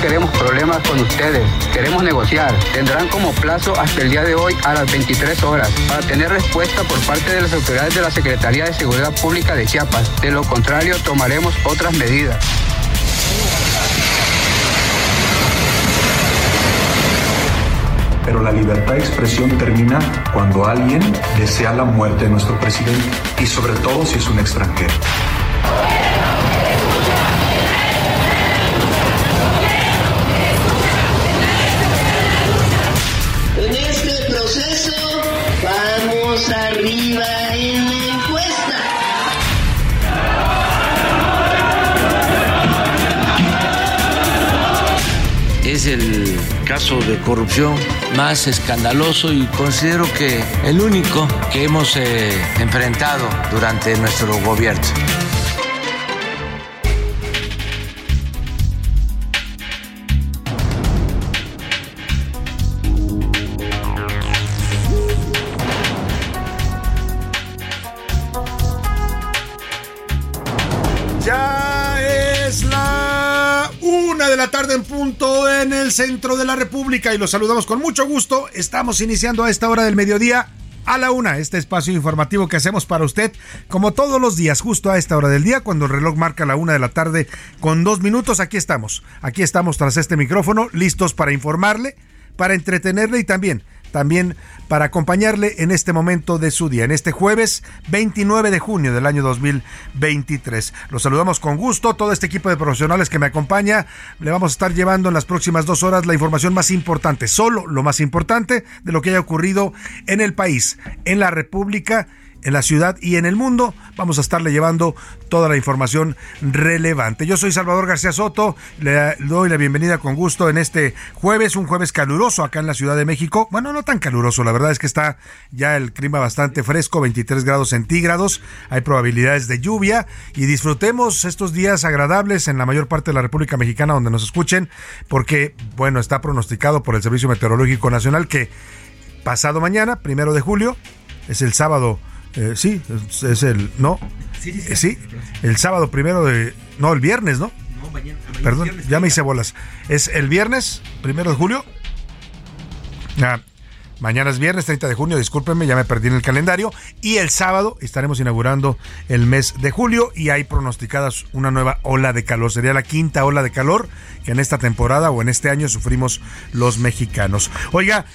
Queremos problemas con ustedes, queremos negociar. Tendrán como plazo hasta el día de hoy a las 23 horas para tener respuesta por parte de las autoridades de la Secretaría de Seguridad Pública de Chiapas. De lo contrario, tomaremos otras medidas. Pero la libertad de expresión termina cuando alguien desea la muerte de nuestro presidente y sobre todo si es un extranjero. En la encuesta. es el caso de corrupción más escandaloso y considero que el único que hemos eh, enfrentado durante nuestro gobierno. La tarde en punto en el centro de la República y los saludamos con mucho gusto. Estamos iniciando a esta hora del mediodía a la una, este espacio informativo que hacemos para usted, como todos los días, justo a esta hora del día, cuando el reloj marca la una de la tarde con dos minutos. Aquí estamos, aquí estamos tras este micrófono, listos para informarle, para entretenerle y también también para acompañarle en este momento de su día, en este jueves 29 de junio del año 2023. Los saludamos con gusto, todo este equipo de profesionales que me acompaña. Le vamos a estar llevando en las próximas dos horas la información más importante, solo lo más importante de lo que haya ocurrido en el país, en la República en la ciudad y en el mundo. Vamos a estarle llevando toda la información relevante. Yo soy Salvador García Soto, le doy la bienvenida con gusto en este jueves, un jueves caluroso acá en la Ciudad de México. Bueno, no tan caluroso, la verdad es que está ya el clima bastante fresco, 23 grados centígrados, hay probabilidades de lluvia y disfrutemos estos días agradables en la mayor parte de la República Mexicana donde nos escuchen, porque, bueno, está pronosticado por el Servicio Meteorológico Nacional que pasado mañana, primero de julio, es el sábado eh, sí, es, es, el. No. Sí, sí, sí. Eh, sí, el sábado primero de. No, el viernes, ¿no? No, mañana. mañana Perdón, viernes, ya me hice bolas. Es el viernes, primero de julio. Ah, mañana es viernes 30 de junio, discúlpenme, ya me perdí en el calendario. Y el sábado estaremos inaugurando el mes de julio y hay pronosticadas una nueva ola de calor. Sería la quinta ola de calor que en esta temporada o en este año sufrimos los mexicanos. Oiga,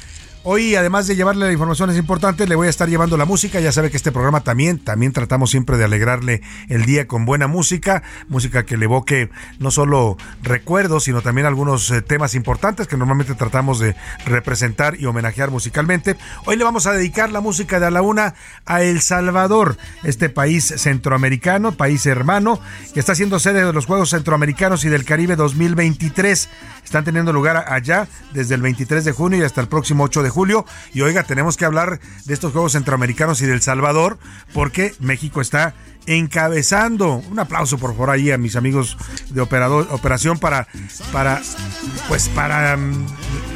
Hoy, además de llevarle la información es importante, le voy a estar llevando la música. Ya sabe que este programa también, también tratamos siempre de alegrarle el día con buena música, música que le evoque no solo recuerdos, sino también algunos eh, temas importantes que normalmente tratamos de representar y homenajear musicalmente. Hoy le vamos a dedicar la música de a la una a El Salvador, este país centroamericano, país hermano, que está siendo sede de los Juegos Centroamericanos y del Caribe 2023. Están teniendo lugar allá desde el 23 de junio y hasta el próximo 8 de julio. Y oiga, tenemos que hablar de estos Juegos Centroamericanos y del Salvador, porque México está encabezando. Un aplauso por favor ahí a mis amigos de operador, operación para, para, pues para um,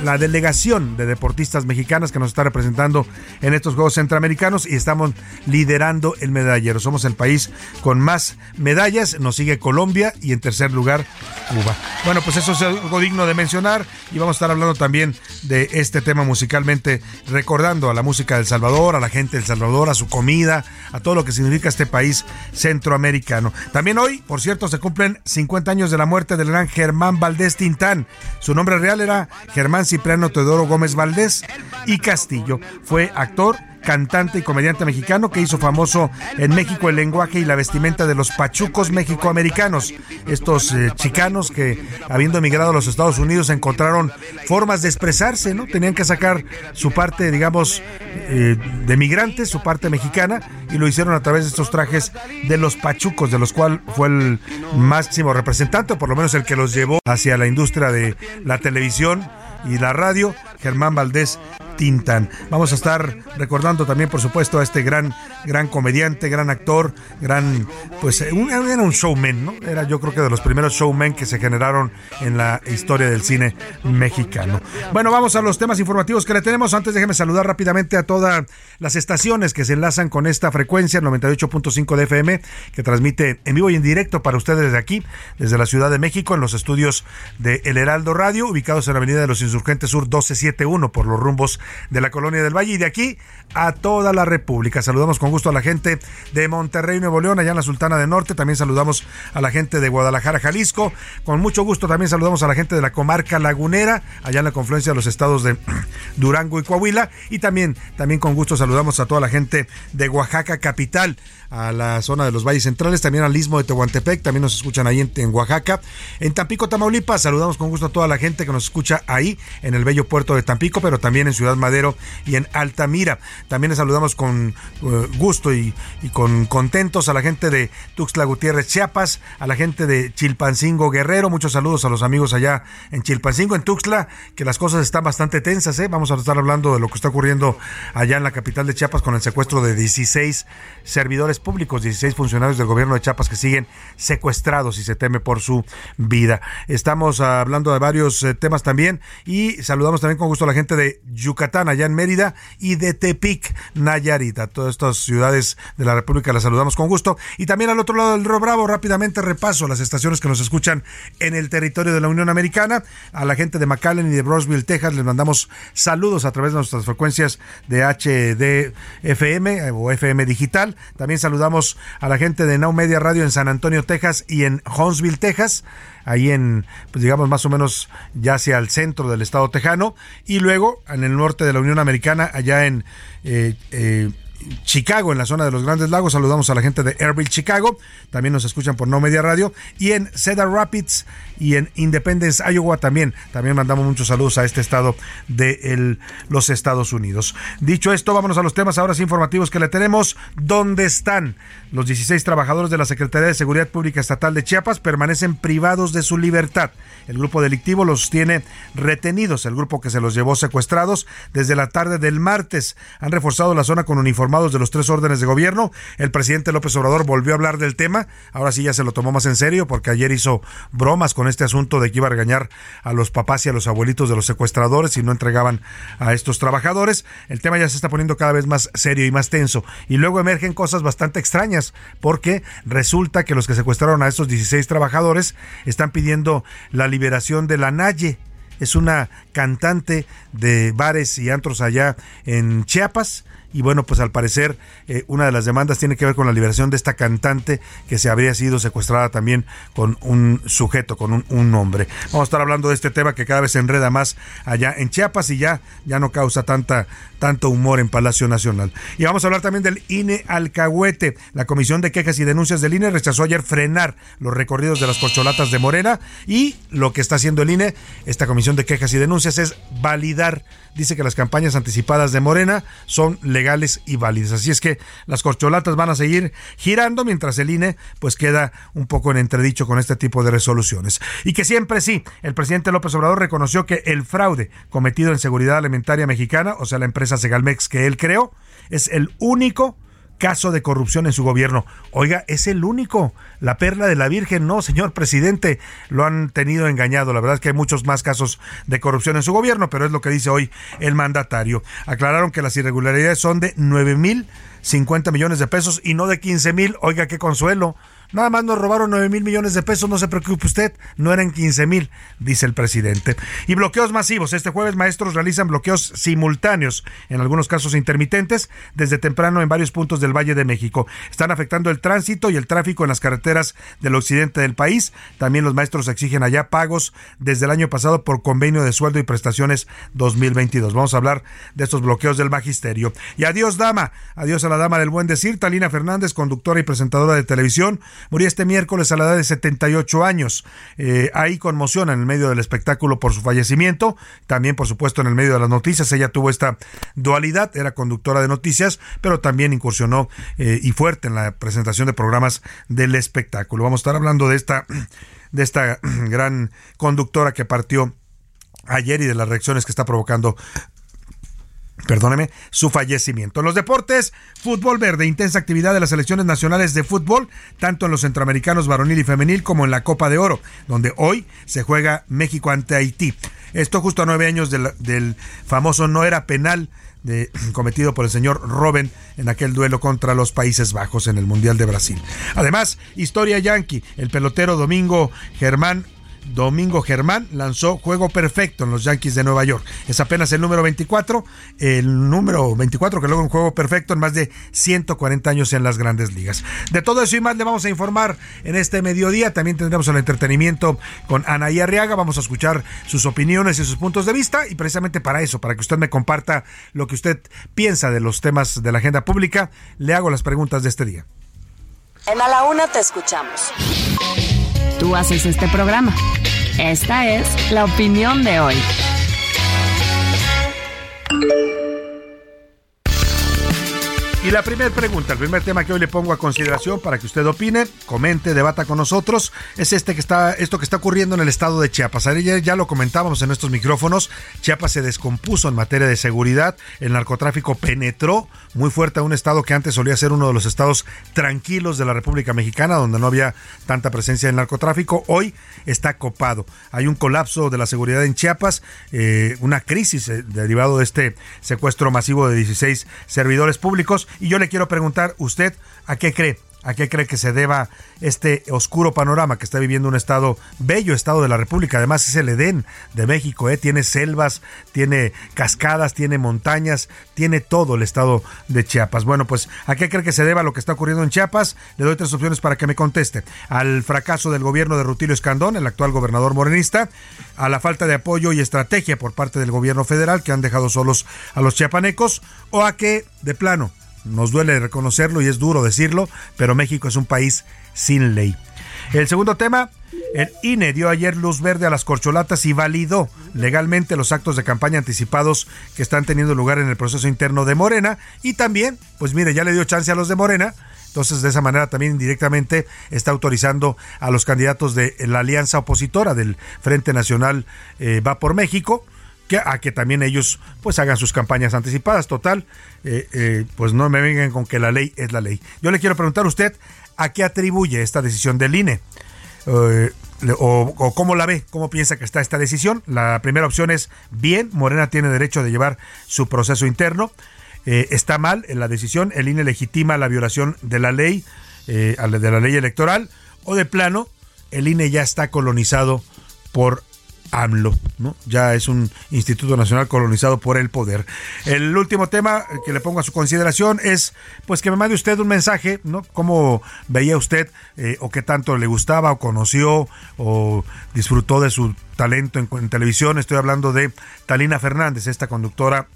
la delegación de deportistas mexicanas que nos está representando en estos Juegos Centroamericanos y estamos liderando el medallero. Somos el país con más medallas. Nos sigue Colombia y en tercer lugar Cuba. Bueno, pues eso es algo digno de mencionar y vamos a estar hablando también de este tema musicalmente, recordando a la música del Salvador, a la gente del Salvador, a su comida, a todo lo que significa este país centroamericano. También hoy, por cierto, se cumplen 50 años de la muerte del gran Germán Valdés Tintán. Su nombre real era Germán Cipriano Teodoro Gómez Valdés y Castillo. Fue actor cantante y comediante mexicano que hizo famoso en México el lenguaje y la vestimenta de los pachucos mexicoamericanos. Estos eh, chicanos que, habiendo emigrado a los Estados Unidos, encontraron formas de expresarse, ¿no? Tenían que sacar su parte, digamos, eh, de migrantes, su parte mexicana, y lo hicieron a través de estos trajes de los pachucos, de los cuales fue el máximo representante, o por lo menos el que los llevó hacia la industria de la televisión y la radio, Germán Valdés Tintán. Vamos a estar recordando también, por supuesto, a este gran, gran comediante, gran actor, gran, pues un, era un showman, ¿no? Era yo creo que de los primeros showmen que se generaron en la historia del cine mexicano. Bueno, vamos a los temas informativos que le tenemos. Antes déjeme saludar rápidamente a todas las estaciones que se enlazan con esta frecuencia, 98.5 de FM, que transmite en vivo y en directo para ustedes desde aquí, desde la Ciudad de México, en los estudios de El Heraldo Radio, ubicados en la Avenida de los Insurgentes Sur 1271, por los rumbos de la Colonia del Valle y de aquí a toda la República. Saludamos con gusto a la gente de Monterrey, Nuevo León, allá en la Sultana del Norte. También saludamos a la gente de Guadalajara, Jalisco. Con mucho gusto también saludamos a la gente de la comarca lagunera, allá en la confluencia de los estados de Durango y Coahuila. Y también, también con gusto saludamos a toda la gente de Oaxaca capital a la zona de los valles centrales, también al istmo de Tehuantepec, también nos escuchan ahí en, Oaxaca. En Tampico, Tamaulipas, saludamos con gusto a toda la gente que nos escucha ahí, en el bello puerto de Tampico, pero también en Ciudad Madero y en Altamira. También les saludamos con eh, gusto y, con contentos a la gente de Tuxtla Gutiérrez, Chiapas, a la gente de Chilpancingo, Guerrero. Muchos saludos a los amigos allá en Chilpancingo, en Tuxtla, que las cosas están bastante tensas. ¿eh? Vamos a estar hablando de lo que está ocurriendo allá en la capital de Chiapas con el secuestro de 16 servidores públicos, 16 funcionarios del gobierno de Chiapas que siguen secuestrados y se teme por su vida. Estamos hablando de varios eh, temas también y saludamos también con gusto a la gente de Yucatán, allá en Mérida, y de Tepic, Nayarita. Todas estas ciudades de la República las saludamos con gusto. Y también al otro lado del Río Bravo, rápidamente repaso las estaciones que nos escuchan en el territorio de la Unión Americana. A la gente de McAllen y de Brosville, Texas, les mandamos saludos a través de nuestras frecuencias de HDFM eh, o FM digital. También saludamos a la gente de Now Media Radio en San Antonio, Texas y en Huntsville, Texas ahí en, pues digamos más o menos ya hacia el centro del estado tejano, y luego en el norte de la Unión Americana, allá en eh, eh, Chicago, en la zona de los Grandes Lagos. Saludamos a la gente de Airville, Chicago. También nos escuchan por No Media Radio. Y en Cedar Rapids y en Independence, Iowa también. También mandamos muchos saludos a este estado de los Estados Unidos. Dicho esto, vámonos a los temas ahora informativos que le tenemos. ¿Dónde están? Los 16 trabajadores de la Secretaría de Seguridad Pública Estatal de Chiapas permanecen privados de su libertad. El grupo delictivo los tiene retenidos. El grupo que se los llevó secuestrados desde la tarde del martes. Han reforzado la zona con de los tres órdenes de gobierno. El presidente López Obrador volvió a hablar del tema. Ahora sí ya se lo tomó más en serio porque ayer hizo bromas con este asunto de que iba a regañar a los papás y a los abuelitos de los secuestradores si no entregaban a estos trabajadores. El tema ya se está poniendo cada vez más serio y más tenso. Y luego emergen cosas bastante extrañas porque resulta que los que secuestraron a estos 16 trabajadores están pidiendo la liberación de la Naye es una cantante de bares y antros allá en Chiapas y bueno, pues al parecer eh, una de las demandas tiene que ver con la liberación de esta cantante que se habría sido secuestrada también con un sujeto, con un, hombre. Vamos a estar hablando de este tema que cada vez se enreda más allá en Chiapas y ya, ya no causa tanta, tanto humor en Palacio Nacional. Y vamos a hablar también del INE Alcahuete. La Comisión de Quejas y Denuncias del INE rechazó ayer frenar los recorridos de las corcholatas de Morena y lo que está haciendo el INE, esta Comisión de Quejas y Denuncias, es validar dice que las campañas anticipadas de Morena son legales y válidas. Así es que las corcholatas van a seguir girando mientras el INE pues queda un poco en entredicho con este tipo de resoluciones. Y que siempre sí, el presidente López Obrador reconoció que el fraude cometido en seguridad alimentaria mexicana, o sea, la empresa Segalmex que él creó, es el único caso de corrupción en su gobierno. Oiga, es el único, la perla de la Virgen, no, señor presidente, lo han tenido engañado. La verdad es que hay muchos más casos de corrupción en su gobierno, pero es lo que dice hoy el mandatario. Aclararon que las irregularidades son de 9 mil 50 millones de pesos y no de 15 mil. Oiga, qué consuelo. Nada más nos robaron 9 mil millones de pesos, no se preocupe usted, no eran 15 mil, dice el presidente. Y bloqueos masivos. Este jueves maestros realizan bloqueos simultáneos, en algunos casos intermitentes, desde temprano en varios puntos del Valle de México. Están afectando el tránsito y el tráfico en las carreteras del occidente del país. También los maestros exigen allá pagos desde el año pasado por convenio de sueldo y prestaciones 2022. Vamos a hablar de estos bloqueos del magisterio. Y adiós, dama. Adiós a la dama del buen decir, Talina Fernández, conductora y presentadora de televisión. Murió este miércoles a la edad de 78 años. Eh, hay conmoción en el medio del espectáculo por su fallecimiento. También, por supuesto, en el medio de las noticias. Ella tuvo esta dualidad. Era conductora de noticias, pero también incursionó eh, y fuerte en la presentación de programas del espectáculo. Vamos a estar hablando de esta, de esta gran conductora que partió ayer y de las reacciones que está provocando perdóneme, su fallecimiento. En los deportes, fútbol verde, intensa actividad de las selecciones nacionales de fútbol, tanto en los centroamericanos varonil y femenil como en la Copa de Oro, donde hoy se juega México ante Haití. Esto justo a nueve años del, famoso no era penal cometido por el señor Robben en aquel duelo contra los Países Bajos en el Mundial de Brasil. Además, historia yankee, el pelotero Domingo Germán Domingo Germán lanzó juego perfecto en los Yankees de Nueva York. Es apenas el número 24, el número 24 que logra un juego perfecto en más de 140 años en las grandes ligas. De todo eso y más le vamos a informar en este mediodía. También tendremos el entretenimiento con Anaí Arriaga. Vamos a escuchar sus opiniones y sus puntos de vista y precisamente para eso, para que usted me comparta lo que usted piensa de los temas de la agenda pública, le hago las preguntas de este día. En A la Una te escuchamos. Tú haces este programa. Esta es la opinión de hoy. Y la primera pregunta, el primer tema que hoy le pongo a consideración para que usted opine, comente, debata con nosotros, es este que está, esto que está ocurriendo en el estado de Chiapas. Ayer ya lo comentábamos en estos micrófonos. Chiapas se descompuso en materia de seguridad. El narcotráfico penetró muy fuerte a un estado que antes solía ser uno de los estados tranquilos de la República Mexicana, donde no había tanta presencia del narcotráfico. Hoy está copado. Hay un colapso de la seguridad en Chiapas, eh, una crisis eh, derivado de este secuestro masivo de 16 servidores públicos y yo le quiero preguntar, ¿usted a qué cree? ¿A qué cree que se deba este oscuro panorama que está viviendo un estado, bello estado de la República? Además es el Edén de México, ¿eh? tiene selvas, tiene cascadas, tiene montañas, tiene todo el estado de Chiapas. Bueno, pues ¿a qué cree que se deba lo que está ocurriendo en Chiapas? Le doy tres opciones para que me conteste. Al fracaso del gobierno de Rutilio Escandón, el actual gobernador morenista, a la falta de apoyo y estrategia por parte del gobierno federal que han dejado solos a los chiapanecos, o a que, de plano, nos duele reconocerlo y es duro decirlo, pero México es un país sin ley. El segundo tema, el INE dio ayer luz verde a las corcholatas y validó legalmente los actos de campaña anticipados que están teniendo lugar en el proceso interno de Morena y también, pues mire, ya le dio chance a los de Morena, entonces de esa manera también indirectamente está autorizando a los candidatos de la alianza opositora del Frente Nacional eh, Va por México, a que también ellos pues hagan sus campañas anticipadas. Total, eh, eh, pues no me vengan con que la ley es la ley. Yo le quiero preguntar a usted a qué atribuye esta decisión del INE. Eh, o, o, cómo la ve, cómo piensa que está esta decisión. La primera opción es bien, Morena tiene derecho de llevar su proceso interno. está mal en la decisión, el INE legitima la violación de la ley, de la ley electoral, o de plano, el INE ya está colonizado por AMLO, ¿no? Ya es un instituto nacional colonizado por el poder. El último tema que le pongo a su consideración es, pues que me mande usted un mensaje, ¿no? ¿Cómo veía usted eh, o qué tanto le gustaba o conoció o disfrutó de su talento en, en televisión? Estoy hablando de Talina Fernández, esta conductora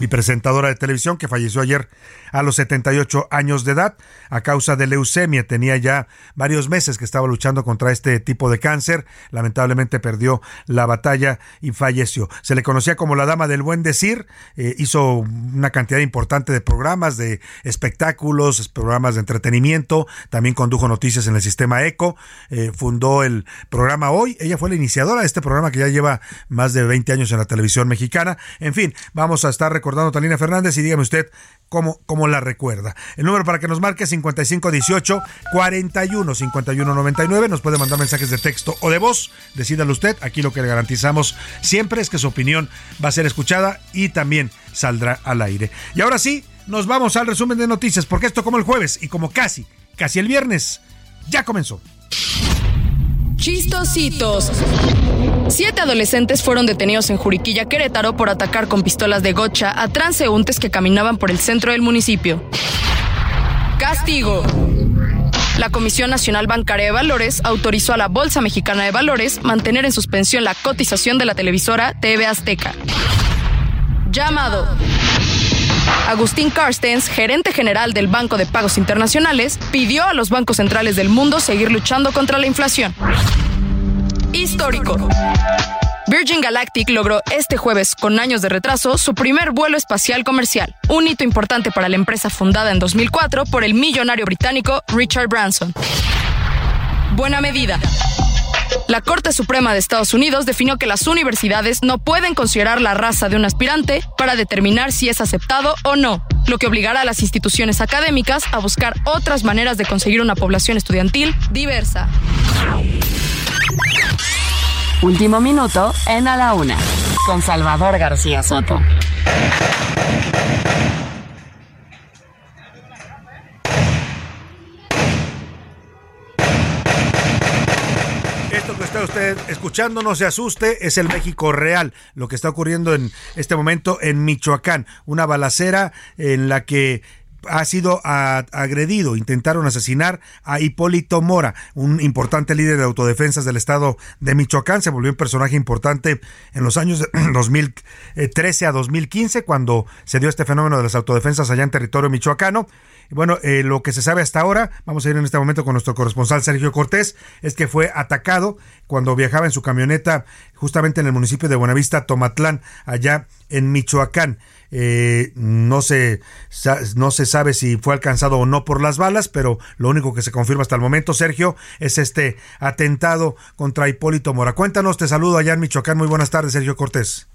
y presentadora de televisión que falleció ayer a los 78 años de edad a causa de leucemia. Tenía ya varios meses que estaba luchando contra este tipo de cáncer. Lamentablemente perdió la batalla y falleció. Se le conocía como la dama del buen decir. Eh, hizo una cantidad importante de programas, de espectáculos, programas de entretenimiento. También condujo noticias en el sistema ECO. Eh, fundó el programa Hoy. Ella fue la iniciadora de este programa que ya lleva más de 20 años en la televisión mexicana. En fin, vamos a estar recordando a Talina Fernández y dígame usted cómo la recuerda. El número para que nos marque es 5518 41 51 99. Nos puede mandar mensajes de texto o de voz. Decídalo usted. Aquí lo que le garantizamos siempre es que su opinión va a ser escuchada y también saldrá al aire. Y ahora sí, nos vamos al resumen de noticias, porque esto como el jueves y como casi, casi el viernes, ya comenzó. Chistositos. Siete adolescentes fueron detenidos en Juriquilla, Querétaro, por atacar con pistolas de gocha a transeúntes que caminaban por el centro del municipio. Castigo. La Comisión Nacional Bancaria de Valores autorizó a la Bolsa Mexicana de Valores mantener en suspensión la cotización de la televisora TV Azteca. Llamado. Agustín Carstens, gerente general del Banco de Pagos Internacionales, pidió a los bancos centrales del mundo seguir luchando contra la inflación. Histórico. Virgin Galactic logró este jueves, con años de retraso, su primer vuelo espacial comercial, un hito importante para la empresa fundada en 2004 por el millonario británico Richard Branson. Buena medida. La Corte Suprema de Estados Unidos definió que las universidades no pueden considerar la raza de un aspirante para determinar si es aceptado o no, lo que obligará a las instituciones académicas a buscar otras maneras de conseguir una población estudiantil diversa. Último minuto en A la Una, con Salvador García Soto. Usted escuchando, no se asuste, es el México real, lo que está ocurriendo en este momento en Michoacán, una balacera en la que ha sido agredido, intentaron asesinar a Hipólito Mora, un importante líder de autodefensas del estado de Michoacán, se volvió un personaje importante en los años de 2013 a 2015 cuando se dio este fenómeno de las autodefensas allá en territorio michoacano. Bueno, eh, lo que se sabe hasta ahora, vamos a ir en este momento con nuestro corresponsal Sergio Cortés, es que fue atacado cuando viajaba en su camioneta justamente en el municipio de Buenavista, Tomatlán, allá en Michoacán. Eh, no se no se sabe si fue alcanzado o no por las balas, pero lo único que se confirma hasta el momento, Sergio, es este atentado contra Hipólito Mora. Cuéntanos, te saludo allá en Michoacán. Muy buenas tardes, Sergio Cortés.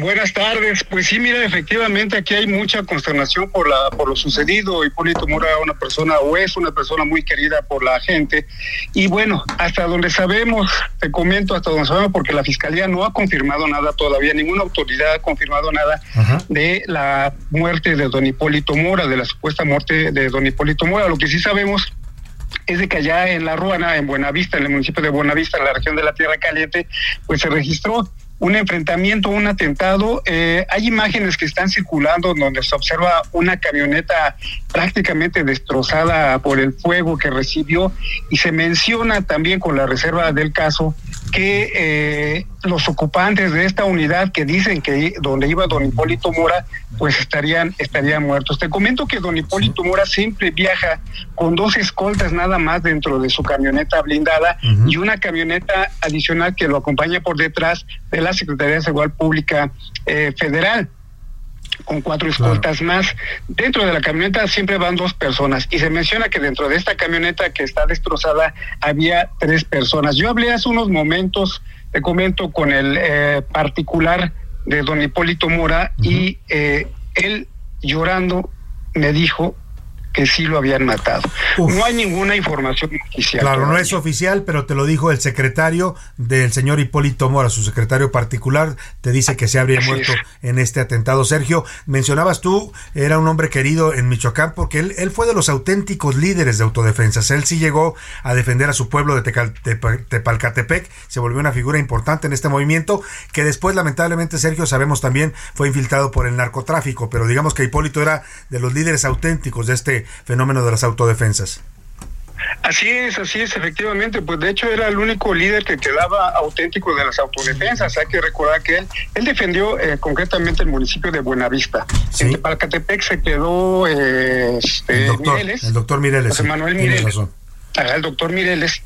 Buenas tardes. Pues sí, mira, efectivamente aquí hay mucha consternación por la por lo sucedido. Hipólito Mora una persona o es una persona muy querida por la gente. Y bueno, hasta donde sabemos, te comento hasta donde sabemos, porque la fiscalía no ha confirmado nada todavía, ninguna autoridad ha confirmado nada de la muerte de don Hipólito Mora, de la supuesta muerte de don Hipólito Mora. Lo que sí sabemos es de que allá en La Ruana, en Buenavista, en el municipio de Buenavista, en la región de la Tierra Caliente, pues se registró un enfrentamiento, un atentado. Eh, hay imágenes que están circulando donde se observa una camioneta prácticamente destrozada por el fuego que recibió y se menciona también con la reserva del caso que eh, los ocupantes de esta unidad que dicen que donde iba don Hipólito Mora pues estarían estarían muertos. Te comento que don Hipólito Mora siempre viaja con dos escoltas nada más dentro de su camioneta blindada y una camioneta adicional que lo acompaña por detrás de la Secretaría de Seguridad Pública eh, Federal con cuatro escoltas más. Dentro de la camioneta siempre van dos personas y se menciona que dentro de esta camioneta que está destrozada había tres personas. Yo hablé hace unos momentos, te comento, con el eh, particular de don Hipólito Mora y eh, él llorando me dijo que sí lo habían matado. No hay ninguna información oficial. Claro, no es oficial, pero te lo dijo el secretario del señor Hipólito Mora, su secretario particular, te dice que se habría Así muerto es. en este atentado. Sergio, mencionabas tú, era un hombre querido en Michoacán porque él, él fue de los auténticos líderes de autodefensas. Él sí llegó a defender a su pueblo de Tecal- Tepa- Tepalcatepec, se volvió una figura importante en este movimiento, que después lamentablemente, Sergio, sabemos también fue infiltrado por el narcotráfico, pero digamos que Hipólito era de los líderes auténticos de este fenómeno de las autodefensas. Así es, así es, efectivamente. Pues de hecho era el único líder que quedaba auténtico de las autodefensas. Hay que recordar que él, él defendió eh, concretamente el municipio de Buenavista. En Tepalcatepec se quedó eh, este, El doctor, Mireles, el doctor Mireles. José sí, Manuel Mireles. razón. El doctor Mireles.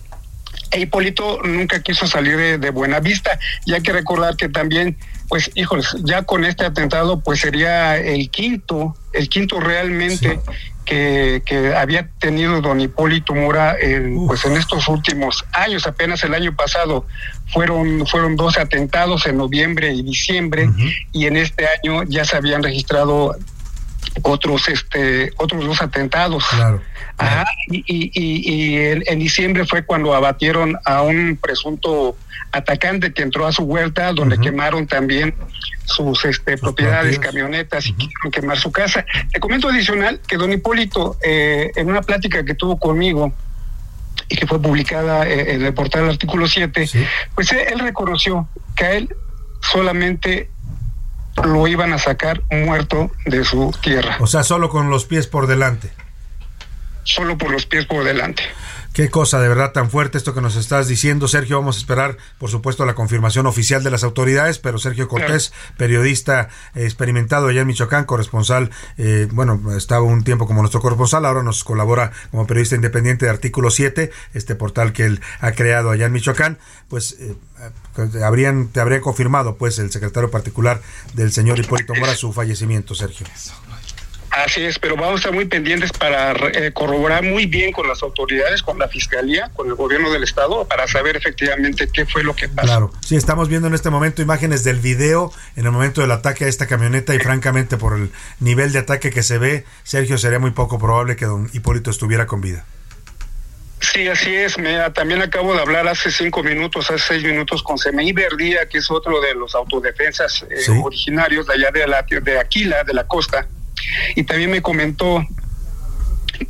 E Hipólito nunca quiso salir de, de Buenavista. Y hay que recordar que también, pues, híjoles, ya con este atentado, pues sería el quinto, el quinto realmente que, que había tenido don Hipólito Mora en, pues en estos últimos años, apenas el año pasado. Fueron, fueron dos atentados en noviembre y diciembre, y en este año ya se habían registrado otros este otros dos atentados. Claro. Ajá, y, y, en, en diciembre fue cuando abatieron a un presunto atacante que entró a su huerta donde quemaron también sus este propiedades, camionetas y quisieron quemar su casa. Te comento adicional que don Hipólito, eh, en una plática que tuvo conmigo y que fue publicada eh, en el portal artículo 7, pues él reconoció que a él solamente lo iban a sacar muerto de su tierra. O sea, solo con los pies por delante. Solo por los pies por delante. Qué cosa de verdad tan fuerte esto que nos estás diciendo, Sergio. Vamos a esperar, por supuesto, la confirmación oficial de las autoridades, pero Sergio Cortés, periodista experimentado allá en Michoacán, corresponsal, eh, bueno, estaba un tiempo como nuestro corresponsal, ahora nos colabora como periodista independiente de Artículo 7, este portal que él ha creado allá en Michoacán, pues eh, habrían, te habría confirmado, pues, el secretario particular del señor Hipólito Mora su fallecimiento, Sergio. Así es, pero vamos a estar muy pendientes para eh, corroborar muy bien con las autoridades, con la fiscalía, con el gobierno del estado, para saber efectivamente qué fue lo que pasó. Claro, sí, estamos viendo en este momento imágenes del video en el momento del ataque a esta camioneta y francamente por el nivel de ataque que se ve, Sergio, sería muy poco probable que don Hipólito estuviera con vida. Sí, así es. Me, también acabo de hablar hace cinco minutos, hace seis minutos con Semeí Verdía, que es otro de los autodefensas eh, originarios de allá de, la, de Aquila, de la costa y también me comentó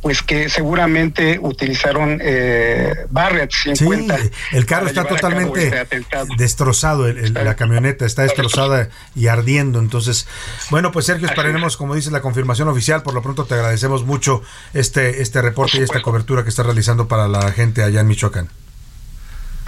pues que seguramente utilizaron eh, Barrett 50. Sí, el carro está totalmente este destrozado, la camioneta está destrozada y ardiendo. Entonces, bueno, pues Sergio, esperaremos, como dice la confirmación oficial. Por lo pronto te agradecemos mucho este, este reporte y esta cobertura que está realizando para la gente allá en Michoacán.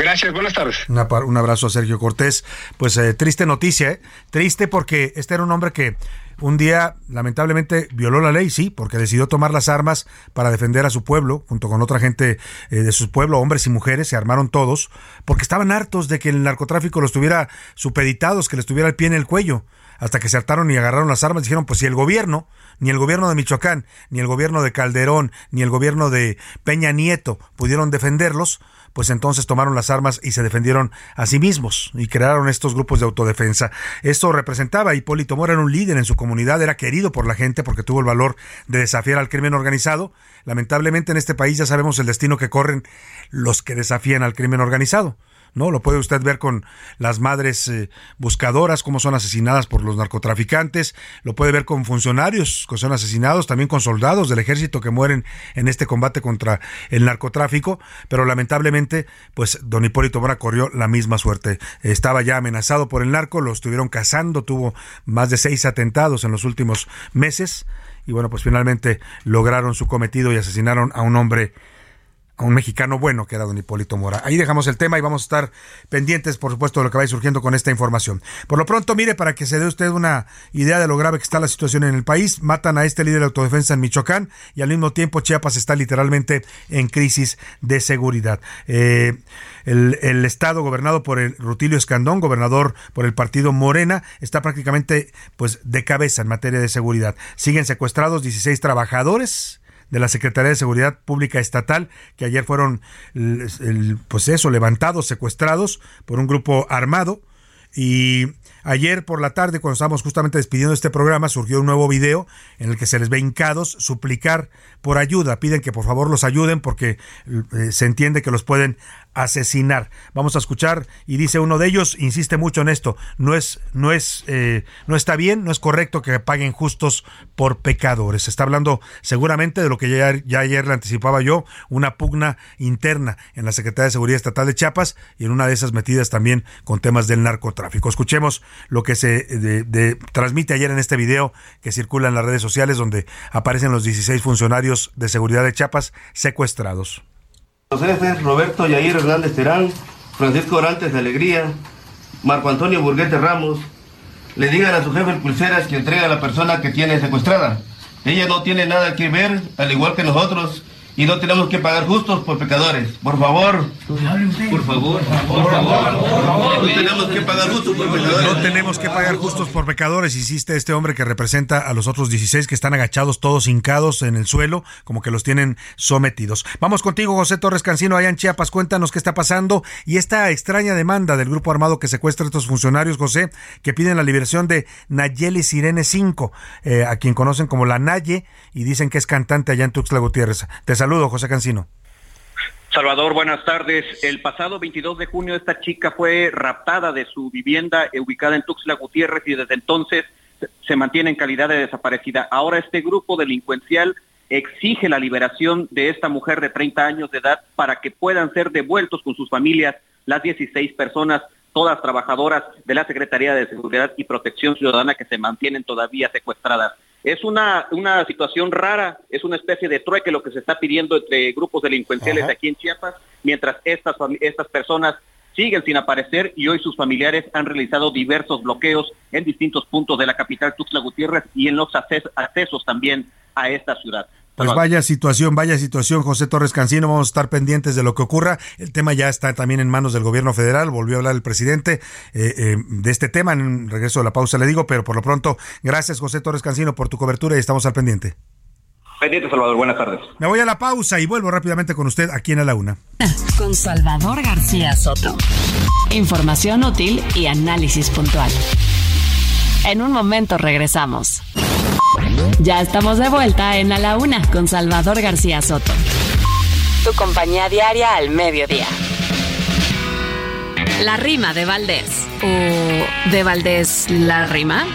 Gracias, buenas tardes. un abrazo a Sergio Cortés. Pues eh, triste noticia, ¿eh? triste porque este era un hombre que un día lamentablemente violó la ley, sí, porque decidió tomar las armas para defender a su pueblo, junto con otra gente eh, de su pueblo, hombres y mujeres, se armaron todos, porque estaban hartos de que el narcotráfico los tuviera supeditados, que les tuviera el pie en el cuello, hasta que se hartaron y agarraron las armas, dijeron, pues si el gobierno, ni el gobierno de Michoacán, ni el gobierno de Calderón, ni el gobierno de Peña Nieto pudieron defenderlos, pues entonces tomaron las armas y se defendieron a sí mismos y crearon estos grupos de autodefensa. Esto representaba, Hipólito Mora era un líder en su comunidad, era querido por la gente porque tuvo el valor de desafiar al crimen organizado. Lamentablemente en este país ya sabemos el destino que corren los que desafían al crimen organizado. ¿No? Lo puede usted ver con las madres eh, buscadoras, cómo son asesinadas por los narcotraficantes, lo puede ver con funcionarios que son asesinados, también con soldados del ejército que mueren en este combate contra el narcotráfico, pero lamentablemente, pues don Hipólito Mora corrió la misma suerte. Estaba ya amenazado por el narco, lo estuvieron cazando, tuvo más de seis atentados en los últimos meses, y bueno, pues finalmente lograron su cometido y asesinaron a un hombre un mexicano bueno que era don Hipólito Mora. Ahí dejamos el tema y vamos a estar pendientes, por supuesto, de lo que vaya surgiendo con esta información. Por lo pronto, mire, para que se dé usted una idea de lo grave que está la situación en el país, matan a este líder de autodefensa en Michoacán y al mismo tiempo Chiapas está literalmente en crisis de seguridad. Eh, el, el, estado gobernado por el Rutilio Escandón, gobernador por el partido Morena, está prácticamente pues de cabeza en materia de seguridad. Siguen secuestrados 16 trabajadores de la Secretaría de Seguridad Pública Estatal, que ayer fueron, pues eso, levantados, secuestrados por un grupo armado. Y ayer por la tarde, cuando estábamos justamente despidiendo este programa, surgió un nuevo video en el que se les ve hincados suplicar por ayuda. Piden que por favor los ayuden porque eh, se entiende que los pueden asesinar. Vamos a escuchar y dice uno de ellos, insiste mucho en esto, no es, no es, eh, no está bien, no es correcto que paguen justos por pecadores. Está hablando seguramente de lo que ya, ya ayer le anticipaba yo, una pugna interna en la Secretaría de Seguridad Estatal de Chiapas y en una de esas metidas también con temas del narcotráfico. Escuchemos lo que se de, transmite ayer en este video que circula en las redes sociales donde aparecen los 16 funcionarios de seguridad de Chiapas secuestrados. Los jefes Roberto Yair Hernández Terán, Francisco Orantes de Alegría, Marco Antonio Burguete Ramos, le digan a su jefe pulseras que entregue a la persona que tiene secuestrada. Ella no tiene nada que ver, al igual que nosotros, y no tenemos que pagar justos por pecadores. Por favor. Por favor. Por favor. No tenemos que pagar justos por pecadores. No tenemos que pagar justos por pecadores, insiste este hombre que representa a los otros 16 que están agachados, todos hincados en el suelo, como que los tienen sometidos. Vamos contigo, José Torres Cancino, allá en Chiapas. Cuéntanos qué está pasando y esta extraña demanda del grupo armado que secuestra a estos funcionarios, José, que piden la liberación de Nayeli Sirene 5, eh, a quien conocen como la Naye y dicen que es cantante allá en Tuxtla Gutiérrez. Te saludo, José Cancino. Salvador, buenas tardes. El pasado 22 de junio esta chica fue raptada de su vivienda eh, ubicada en Tuxtla Gutiérrez y desde entonces se mantiene en calidad de desaparecida. Ahora este grupo delincuencial exige la liberación de esta mujer de 30 años de edad para que puedan ser devueltos con sus familias las 16 personas, todas trabajadoras de la Secretaría de Seguridad y Protección Ciudadana que se mantienen todavía secuestradas. Es una, una situación rara, es una especie de trueque lo que se está pidiendo entre grupos delincuenciales aquí en Chiapas, mientras estas, estas personas siguen sin aparecer y hoy sus familiares han realizado diversos bloqueos en distintos puntos de la capital Tuxtla Gutiérrez y en los accesos también a esta ciudad. Pues vaya situación, vaya situación, José Torres Cancino. Vamos a estar pendientes de lo que ocurra. El tema ya está también en manos del gobierno federal. Volvió a hablar el presidente eh, eh, de este tema. En regreso de la pausa le digo, pero por lo pronto, gracias José Torres Cancino por tu cobertura y estamos al pendiente. Pendiente, Salvador. Buenas tardes. Me voy a la pausa y vuelvo rápidamente con usted aquí en A la Una. Con Salvador García Soto. Información útil y análisis puntual. En un momento regresamos. Ya estamos de vuelta en A la Una con Salvador García Soto. Tu compañía diaria al mediodía. La rima de Valdés. ¿O de Valdés la rima?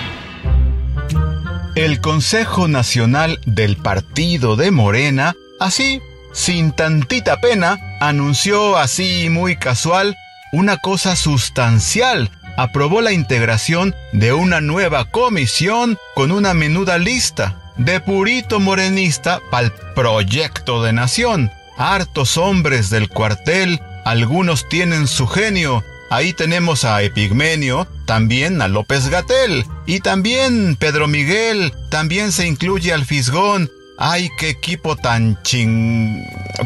El Consejo Nacional del Partido de Morena, así, sin tantita pena, anunció así muy casual una cosa sustancial aprobó la integración de una nueva comisión con una menuda lista de purito morenista pa'l proyecto de nación. Hartos hombres del cuartel, algunos tienen su genio. Ahí tenemos a Epigmenio, también a López Gatel, y también Pedro Miguel, también se incluye al Fisgón. ¡Ay, qué equipo tan ching...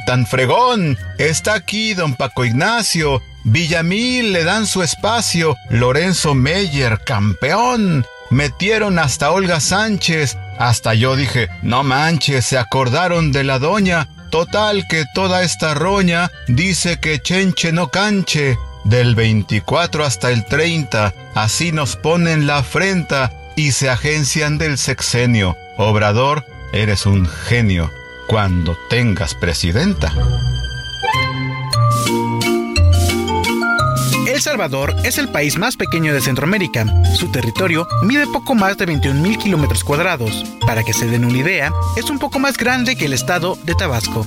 tan fregón! Está aquí don Paco Ignacio, Villamil le dan su espacio. Lorenzo Meyer, campeón. Metieron hasta Olga Sánchez. Hasta yo dije, no manches, se acordaron de la doña. Total que toda esta roña dice que chenche no canche. Del 24 hasta el 30, así nos ponen la afrenta y se agencian del sexenio. Obrador, eres un genio cuando tengas presidenta. El Salvador es el país más pequeño de Centroamérica. Su territorio mide poco más de 21 mil kilómetros cuadrados. Para que se den una idea, es un poco más grande que el estado de Tabasco.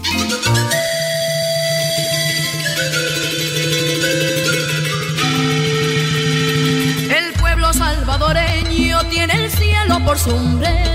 El pueblo salvadoreño tiene el cielo por sombrero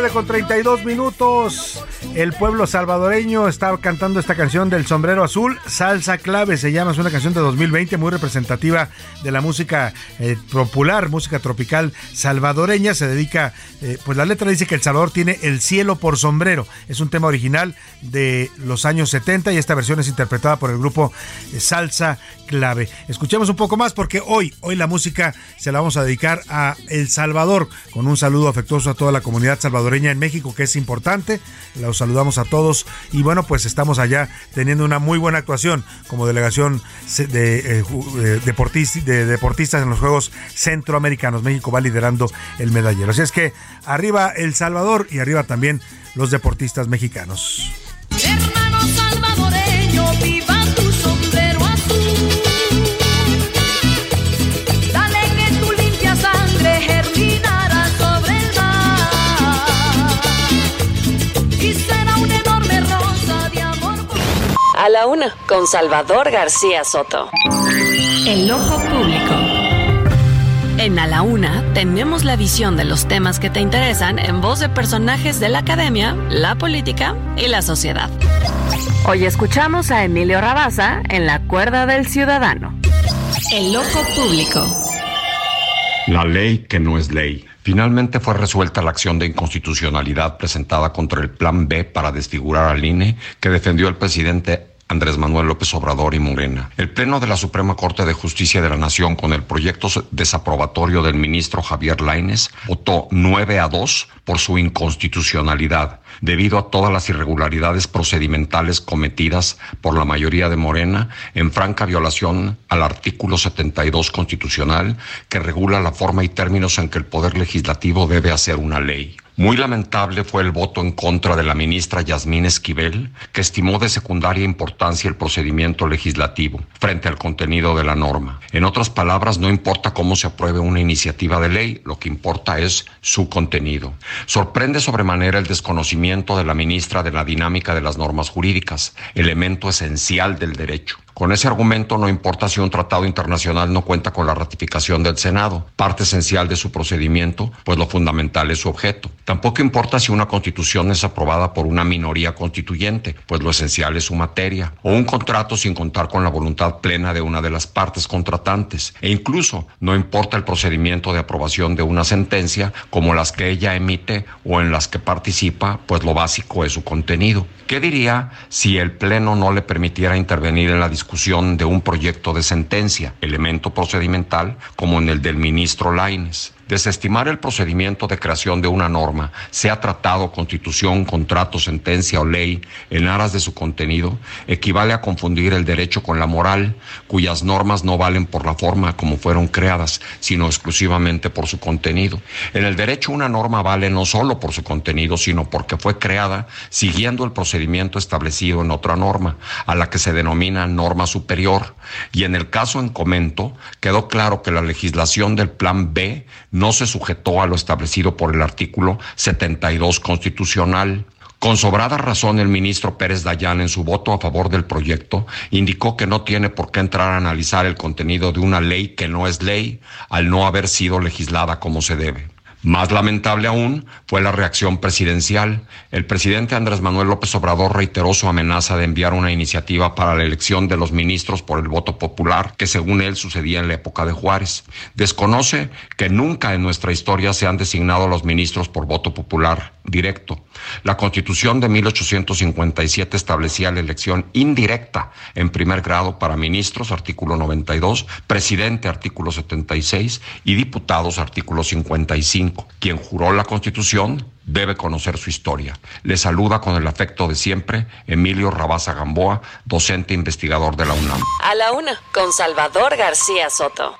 tarde con 32 minutos. El pueblo salvadoreño está cantando esta canción del sombrero azul, Salsa Clave se llama, es una canción de 2020 muy representativa de la música eh, popular, música tropical salvadoreña. Se dedica, eh, pues la letra dice que El Salvador tiene el cielo por sombrero. Es un tema original de los años 70 y esta versión es interpretada por el grupo eh, Salsa Clave. Escuchemos un poco más porque hoy, hoy la música se la vamos a dedicar a El Salvador con un saludo afectuoso a toda la comunidad salvadoreña en México que es importante. Los saludamos a todos y bueno, pues estamos allá teniendo una muy buena actuación como delegación de, eh, deportistas en los Juegos Centroamericanos. México va liderando el medallero. Así es que arriba El Salvador y arriba también los deportistas mexicanos. Hermano salvadoreño, viva la una, con Salvador García Soto. El ojo público. En A la Una tenemos la visión de los temas que te interesan en voz de personajes de la academia, la política y la sociedad. Hoy escuchamos a Emilio Rabaza en La Cuerda del Ciudadano. El ojo público. La ley que no es ley. Finalmente fue resuelta la acción de inconstitucionalidad presentada contra el Plan B para desfigurar al INE que defendió el presidente Andrés Manuel López Obrador y Morena. El Pleno de la Suprema Corte de Justicia de la Nación, con el proyecto desaprobatorio del ministro Javier Laines, votó 9 a 2 por su inconstitucionalidad. debido a todas las irregularidades procedimentales cometidas por la mayoría de Morena en franca violación al artículo 72 constitucional que regula la forma y términos en que el Poder Legislativo debe hacer una ley. Muy lamentable fue el voto en contra de la ministra Yasmín Esquivel, que estimó de secundaria importancia el procedimiento legislativo frente al contenido de la norma. En otras palabras, no importa cómo se apruebe una iniciativa de ley, lo que importa es su contenido. Sorprende sobremanera el desconocimiento de la ministra de la dinámica de las normas jurídicas, elemento esencial del derecho. Con ese argumento no importa si un tratado internacional no cuenta con la ratificación del Senado, parte esencial de su procedimiento, pues lo fundamental es su objeto. Tampoco importa si una constitución es aprobada por una minoría constituyente, pues lo esencial es su materia, o un contrato sin contar con la voluntad plena de una de las partes contratantes. E incluso no importa el procedimiento de aprobación de una sentencia como las que ella emite o en las que participa, pues lo básico es su contenido. ¿Qué diría si el Pleno no le permitiera intervenir en la discusión de un proyecto de sentencia, elemento procedimental como en el del ministro Laines? Desestimar el procedimiento de creación de una norma, sea tratado, constitución, contrato, sentencia o ley, en aras de su contenido, equivale a confundir el derecho con la moral, cuyas normas no valen por la forma como fueron creadas, sino exclusivamente por su contenido. En el derecho una norma vale no solo por su contenido, sino porque fue creada siguiendo el procedimiento establecido en otra norma, a la que se denomina norma superior. Y en el caso en comento, quedó claro que la legislación del Plan B se sujetó a lo establecido por el artículo 72 constitucional. Con sobrada razón, el ministro Pérez Dayán, en su voto a favor del proyecto, indicó que no tiene por qué entrar a analizar el contenido de una ley que no es ley, al no haber sido legislada como se debe. Más lamentable aún fue la reacción presidencial. El presidente Andrés Manuel López Obrador reiteró su amenaza de enviar una iniciativa para la elección de los ministros por el voto popular, que según él sucedía en la época de Juárez. Desconoce que nunca en nuestra historia se han designado los ministros por voto popular directo. La Constitución de 1857 establecía la elección indirecta en primer grado para ministros, artículo 92, presidente, artículo 76 y diputados, artículo 55. Quien juró la Constitución debe conocer su historia. Le saluda con el afecto de siempre Emilio Rabaza Gamboa, docente investigador de la UNAM. A la una, con Salvador García Soto.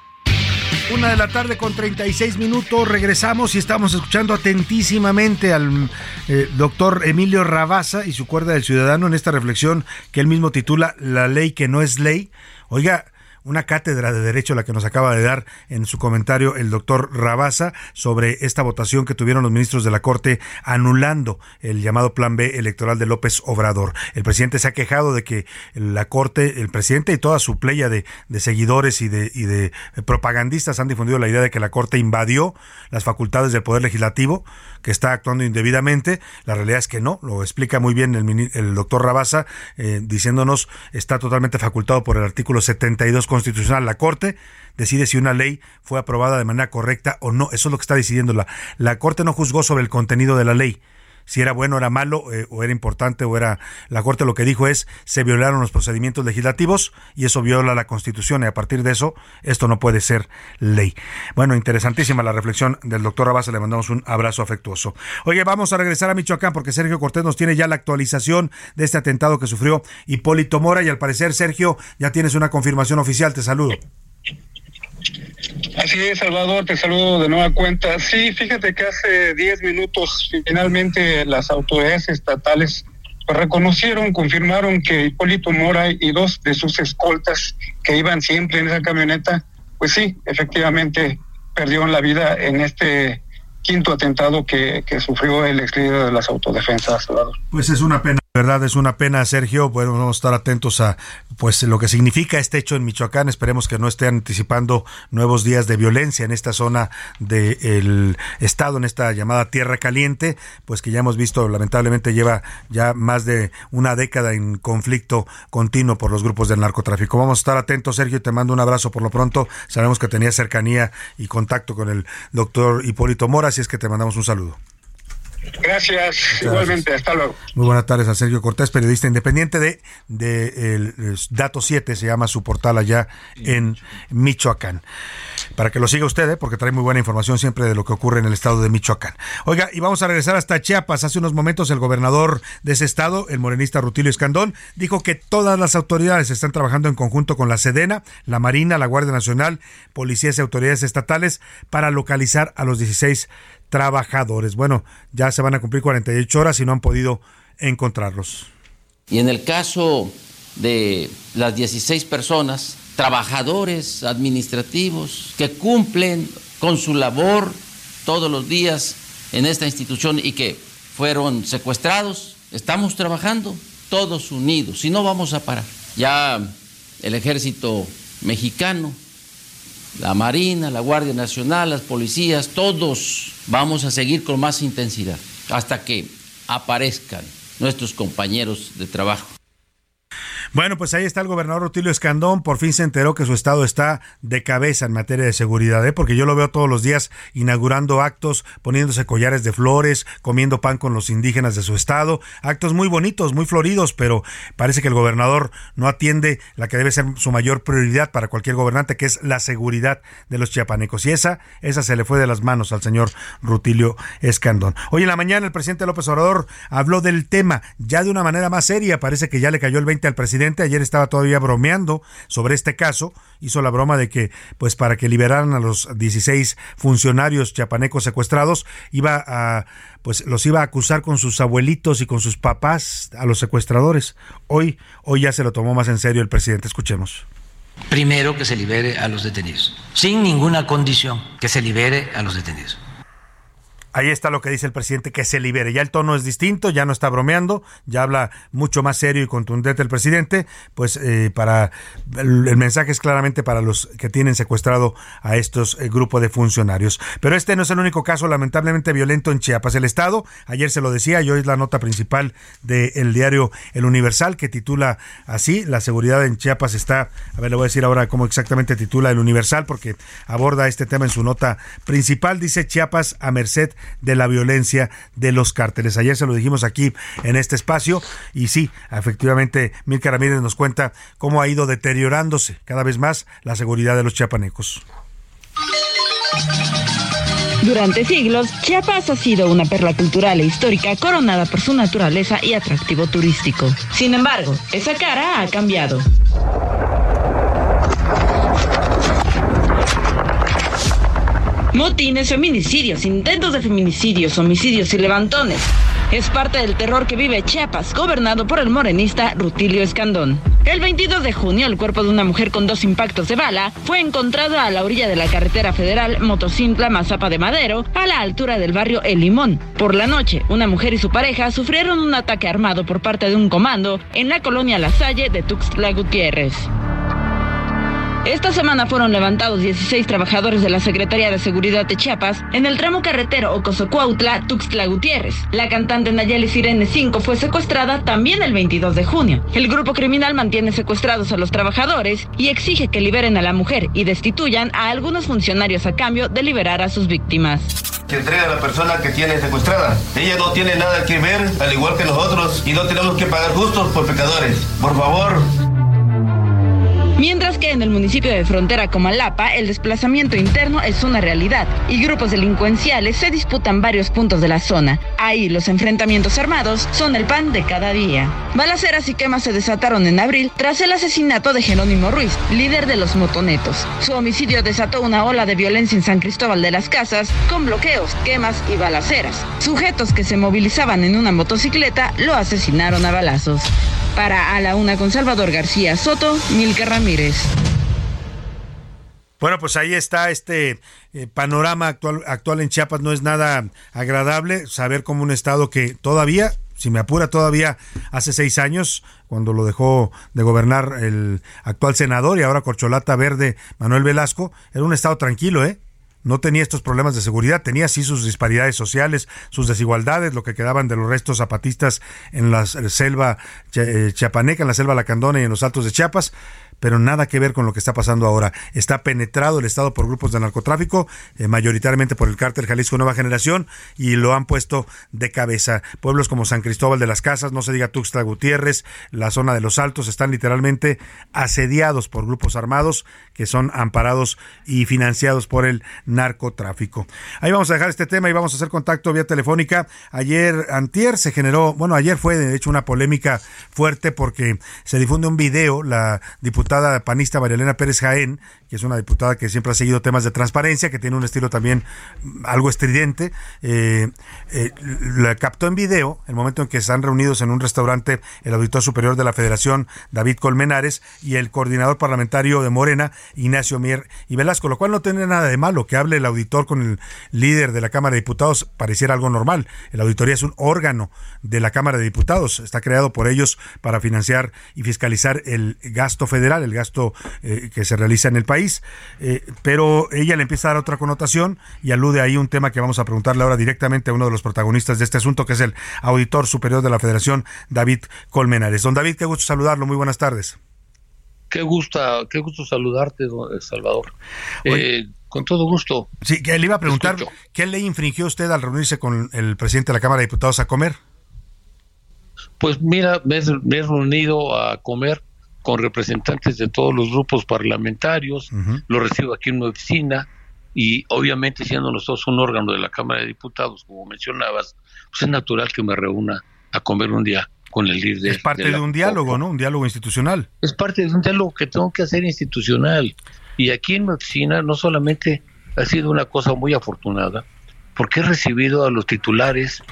Una de la tarde con 36 minutos, regresamos y estamos escuchando atentísimamente al eh, doctor Emilio Rabaza y su cuerda del ciudadano en esta reflexión que él mismo titula La ley que no es ley. Oiga, una cátedra de derecho la que nos acaba de dar en su comentario el doctor Rabasa sobre esta votación que tuvieron los ministros de la Corte anulando el llamado Plan B electoral de López Obrador. El presidente se ha quejado de que la Corte, el presidente y toda su playa de, seguidores y de, propagandistas han difundido la idea de que la Corte invadió las facultades del Poder Legislativo, que está actuando indebidamente. La realidad es que no, lo explica muy bien el, el doctor Rabasa, eh, diciéndonos está totalmente facultado por el artículo 72 constitucional. La Corte decide si una ley fue aprobada de manera correcta o no. Eso es lo que está decidiendo la, la Corte. No juzgó sobre el contenido de la ley si era bueno, era malo, eh, o era importante, o era... La Corte lo que dijo es, se violaron los procedimientos legislativos y eso viola la Constitución y a partir de eso, esto no puede ser ley. Bueno, interesantísima la reflexión del doctor Abasa, le mandamos un abrazo afectuoso. Oye, vamos a regresar a Michoacán porque Sergio Cortés nos tiene ya la actualización de este atentado que sufrió Hipólito Mora y al parecer, Sergio, ya tienes una confirmación oficial, te saludo. Así es, Salvador, te saludo de nueva cuenta. Sí, fíjate que hace 10 minutos finalmente las autoridades estatales pues, reconocieron, confirmaron que Hipólito Mora y dos de sus escoltas que iban siempre en esa camioneta, pues sí, efectivamente perdieron la vida en este quinto atentado que, que sufrió el ex líder de las autodefensas, Salvador. Pues es una pena verdad es una pena, Sergio. Bueno, vamos a estar atentos a pues lo que significa este hecho en Michoacán. Esperemos que no esté anticipando nuevos días de violencia en esta zona del estado, en esta llamada Tierra Caliente, pues que ya hemos visto, lamentablemente lleva ya más de una década en conflicto continuo por los grupos del narcotráfico. Vamos a estar atentos, Sergio, te mando un abrazo por lo pronto. Sabemos que tenías cercanía y contacto con el doctor Hipólito Mora, así es que te mandamos un saludo. Gracias, igualmente, hasta luego. Muy buenas tardes a Sergio Cortés, periodista independiente de, de el, Dato 7, se llama su portal allá en Michoacán. Para que lo siga usted, ¿eh? porque trae muy buena información siempre de lo que ocurre en el estado de Michoacán. Oiga, y vamos a regresar hasta Chiapas. Hace unos momentos el gobernador de ese estado, el morenista Rutilio Escandón, dijo que todas las autoridades están trabajando en conjunto con la Sedena, la Marina, la Guardia Nacional, policías y autoridades estatales para localizar a los 16 trabajadores. Bueno, ya se van a cumplir 48 horas y no han podido encontrarlos. Y en el caso de las 16 personas, trabajadores administrativos que cumplen con su labor todos los días en esta institución y que fueron secuestrados, estamos trabajando todos unidos, si no vamos a parar. Ya el ejército mexicano, la Marina, la Guardia Nacional, las policías, todos vamos a seguir con más intensidad hasta que aparezcan nuestros compañeros de trabajo. Bueno, pues ahí está el gobernador Rutilio Escandón. Por fin se enteró que su estado está de cabeza en materia de seguridad, ¿eh? porque yo lo veo todos los días inaugurando actos, poniéndose collares de flores, comiendo pan con los indígenas de su estado. Actos muy bonitos, muy floridos, pero parece que el gobernador no atiende la que debe ser su mayor prioridad para cualquier gobernante, que es la seguridad de los chiapanecos. Y esa, esa se le fue de las manos al señor Rutilio Escandón. Hoy en la mañana el presidente López Obrador habló del tema ya de una manera más seria. Parece que ya le cayó el 20 al presidente ayer estaba todavía bromeando sobre este caso, hizo la broma de que pues para que liberaran a los 16 funcionarios chapanecos secuestrados iba a pues los iba a acusar con sus abuelitos y con sus papás a los secuestradores. Hoy hoy ya se lo tomó más en serio el presidente, escuchemos. Primero que se libere a los detenidos, sin ninguna condición, que se libere a los detenidos. Ahí está lo que dice el presidente, que se libere. Ya el tono es distinto, ya no está bromeando, ya habla mucho más serio y contundente el presidente. Pues eh, para el, mensaje es claramente para los que tienen secuestrado a estos eh, grupos de funcionarios. Pero este no es el único caso lamentablemente violento en Chiapas. El Estado, ayer se lo decía, y hoy es la nota principal del diario El Universal, que titula así, la seguridad en Chiapas está, a ver, le voy a decir ahora cómo exactamente titula El Universal, porque aborda este tema en su nota principal. Dice Chiapas a merced de la violencia de los cárteles. Ayer se lo dijimos aquí en este espacio y sí, efectivamente, Milka Ramírez nos cuenta cómo ha ido deteriorándose cada vez más la seguridad de los chiapanecos. Durante siglos, Chiapas ha sido una perla cultural e histórica coronada por su naturaleza y atractivo turístico. Sin embargo, esa cara ha cambiado. Motines, feminicidios, intentos de feminicidios, homicidios y levantones. Es parte del terror que vive Chiapas, gobernado por el morenista Rutilio Escandón. El 22 de junio, el cuerpo de una mujer con dos impactos de bala fue encontrado a la orilla de la carretera federal Motocintla Mazapa de Madero, a la altura del barrio El Limón. Por la noche, una mujer y su pareja sufrieron un ataque armado por parte de un comando en la colonia La Salle de Tuxtla Gutiérrez. Esta semana fueron levantados 16 trabajadores de la Secretaría de Seguridad de Chiapas en el tramo carretero Ocosocuautla, Tuxtla Gutiérrez. La cantante Nayeli Sirene 5 fue secuestrada también el 22 de junio. El grupo criminal mantiene secuestrados a los trabajadores y exige que liberen a la mujer y destituyan a algunos funcionarios a cambio de liberar a sus víctimas. Se entrega a la persona que tiene secuestrada. Ella no tiene nada que ver, al igual que nosotros, y no tenemos que pagar justos por pecadores. Por favor, Mientras que en el municipio de frontera Comalapa, el desplazamiento interno es una realidad y grupos delincuenciales se disputan varios puntos de la zona. Ahí los enfrentamientos armados son el pan de cada día. Balaceras y quemas se desataron en abril tras el asesinato de Jerónimo Ruiz, líder de los motonetos. Su homicidio desató una ola de violencia en San Cristóbal de las Casas con bloqueos, quemas y balaceras. Sujetos que se movilizaban en una motocicleta lo asesinaron a balazos. Para A la Una con Salvador García Soto, Milka Ramírez. Bueno, pues ahí está este eh, panorama actual, actual en Chiapas. No es nada agradable saber cómo un estado que todavía, si me apura, todavía hace seis años, cuando lo dejó de gobernar el actual senador y ahora corcholata verde Manuel Velasco, era un estado tranquilo, ¿eh? No tenía estos problemas de seguridad, tenía sí sus disparidades sociales, sus desigualdades, lo que quedaban de los restos zapatistas en la selva eh, chiapaneca, en la selva lacandona y en los altos de Chiapas, pero nada que ver con lo que está pasando ahora. Está penetrado el Estado por grupos de narcotráfico, eh, mayoritariamente por el cártel Jalisco Nueva Generación, y lo han puesto de cabeza. Pueblos como San Cristóbal de las Casas, no se diga Tuxtla Gutiérrez, la zona de los Altos, están literalmente asediados por grupos armados que son amparados y financiados por el narcotráfico. Ahí vamos a dejar este tema y vamos a hacer contacto vía telefónica. Ayer, antier, se generó, bueno, ayer fue de hecho una polémica fuerte porque se difunde un video, la diputada panista María Elena Pérez Jaén, que es una diputada que siempre ha seguido temas de transparencia, que tiene un estilo también algo estridente, eh, eh, la captó en video el momento en que están reunidos en un restaurante el auditor superior de la Federación, David Colmenares, y el coordinador parlamentario de Morena, Ignacio Mier y Velasco, lo cual no tiene nada de malo que hable el auditor con el líder de la Cámara de Diputados, pareciera algo normal. La auditoría es un órgano de la Cámara de Diputados, está creado por ellos para financiar y fiscalizar el gasto federal, el gasto eh, que se realiza en el país, eh, pero ella le empieza a dar otra connotación y alude ahí un tema que vamos a preguntarle ahora directamente a uno de los protagonistas de este asunto, que es el auditor superior de la Federación, David Colmenares. Don David, qué gusto saludarlo, muy buenas tardes. Qué gusto, qué gusto saludarte, Salvador. Eh, con todo gusto. Sí, que le iba a preguntar, ¿qué ley infringió usted al reunirse con el presidente de la Cámara de Diputados a comer? Pues mira, me, he reunido a comer con representantes de todos los grupos parlamentarios, lo recibo aquí en mi oficina y obviamente siendo nosotros un órgano de la Cámara de Diputados, como mencionabas, pues es natural que me reúna a comer un día con el líder. Es parte de, un diálogo, ¿no? Un diálogo institucional. Es parte de un diálogo que tengo que hacer institucional. Y aquí en mi oficina no solamente ha sido una cosa muy afortunada, porque he recibido a los titulares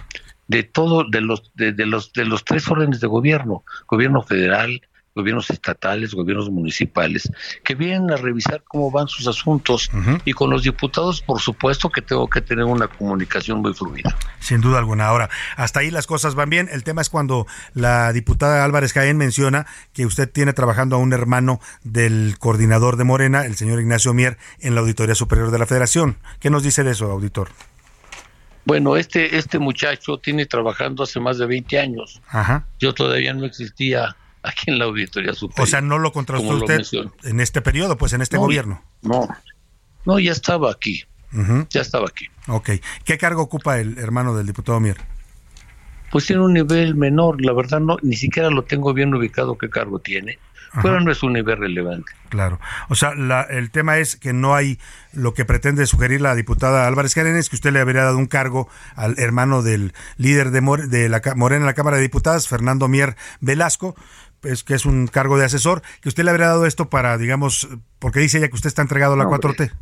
de todo, de los, de, de los, de los tres órdenes de gobierno, gobierno federal, gobiernos estatales, gobiernos municipales, que vienen a revisar cómo van sus asuntos y con los diputados, por supuesto que tengo que tener una comunicación muy fluida. Sin duda alguna. Ahora, hasta ahí las cosas van bien. El tema es cuando la diputada Álvarez Caén menciona que usted tiene trabajando a un hermano del coordinador de Morena, el señor Ignacio Mier, en la Auditoría Superior de la Federación. ¿Qué nos dice de eso, auditor? Bueno, este, este muchacho tiene trabajando hace más de 20 años. Ajá. Yo todavía no existía aquí en la Auditoría Superior. O sea, no lo contrató usted en este periodo, pues en este gobierno. No, no, ya estaba aquí. Ya estaba aquí. Ok. ¿Qué cargo ocupa el hermano del diputado Mier? Pues tiene un nivel menor, la verdad no, ni siquiera lo tengo bien ubicado qué cargo tiene, pero no es un nivel relevante. Claro. O sea, la, el tema es que no hay lo que pretende sugerir la diputada Álvarez es que usted le habría dado un cargo al hermano del líder de, de la Morena en la Cámara de Diputadas, Fernando Mier Velasco, pues, que es un cargo de asesor, que usted le habría dado esto para, digamos, porque dice ella que usted está entregado a la 4T.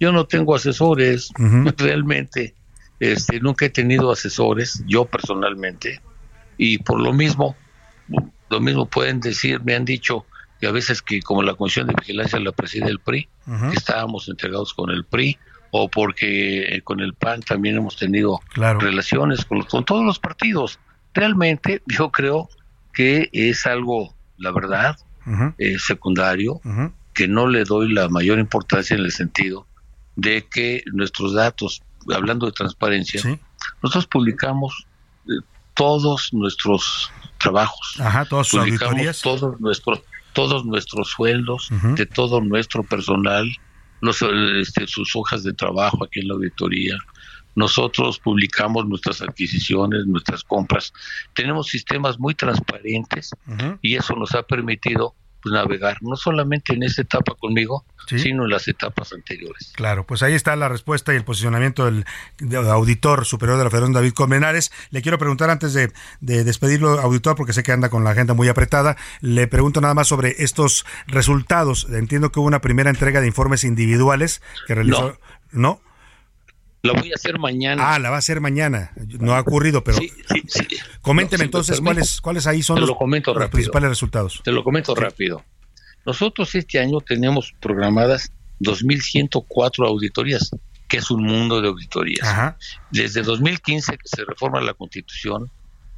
Yo no tengo asesores, realmente. Este, nunca he tenido asesores, yo personalmente, y por lo mismo, lo mismo pueden decir, me han dicho que a veces que como la Comisión de Vigilancia la preside el PRI, estábamos entregados con el PRI, o porque eh, con el PAN también hemos tenido relaciones con, con todos los partidos. Realmente yo creo que es algo, la verdad, eh, secundario, que no le doy la mayor importancia en el sentido de que nuestros datos, hablando de transparencia, nosotros publicamos eh, todos nuestros trabajos, Ajá, todas sus publicamos todos nuestros todos nuestros sueldos de todo nuestro personal, los, este, sus hojas de trabajo aquí en la auditoría, nosotros publicamos nuestras adquisiciones, nuestras compras. Tenemos sistemas muy transparentes y eso nos ha permitido pues, navegar no solamente en esta etapa conmigo, sino en las etapas anteriores. Claro, pues ahí está la respuesta y el posicionamiento del, auditor superior de la Federación, David Colmenares. Le quiero preguntar antes de, despedirlo, auditor, porque sé que anda con la agenda muy apretada, le pregunto nada más sobre estos resultados. Entiendo que hubo una primera entrega de informes individuales que realizó... ¿No? La voy a hacer mañana. Ah, la va a hacer mañana. No ha ocurrido, pero. Coménteme entonces cuáles, cuáles ahí son los, principales resultados. Te lo comento rápido. Nosotros este año tenemos programadas 2.104 auditorías, que es un mundo de auditorías. Desde 2015 que se reforma la Constitución,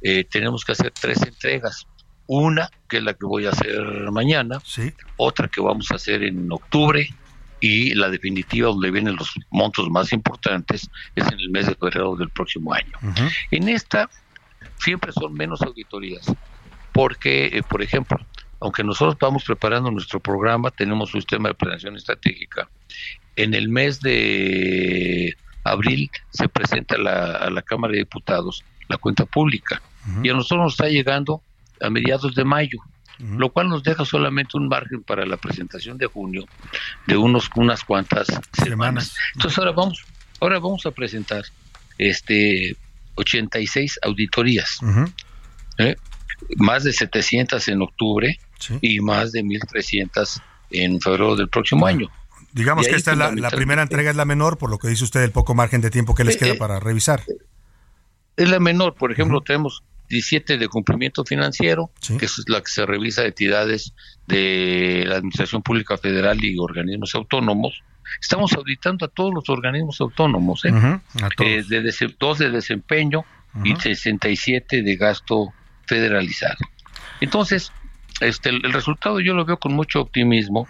eh, tenemos que hacer tres entregas. Una, que es la que voy a hacer mañana, otra que vamos a hacer en octubre y la definitiva donde vienen los montos más importantes es en el mes de febrero del próximo año. En esta siempre son menos auditorías, porque, eh, por ejemplo, aunque nosotros vamos preparando nuestro programa, tenemos un sistema de planeación estratégica. En el mes de abril se presenta a la Cámara de Diputados la cuenta pública y a nosotros nos está llegando a mediados de mayo, lo cual nos deja solamente un margen para la presentación de junio de unos unas cuantas semanas. Entonces ahora vamos ahora vamos a presentar este 86 auditorías. ¿eh? Más de 700 en octubre y más de 1300 en febrero del próximo año. Digamos que esta es la, primera entrega es la menor, por lo que dice usted, el poco margen de tiempo que les eh, queda eh, para revisar. Es la menor, por ejemplo, tenemos 17 de cumplimiento financiero, que es la que se revisa de entidades de la Administración Pública Federal y organismos autónomos. Estamos auditando a todos los organismos autónomos, ¿eh? eh de dos de desempeño y 67 de gasto federalizado. Entonces, este, el, resultado yo lo veo con mucho optimismo,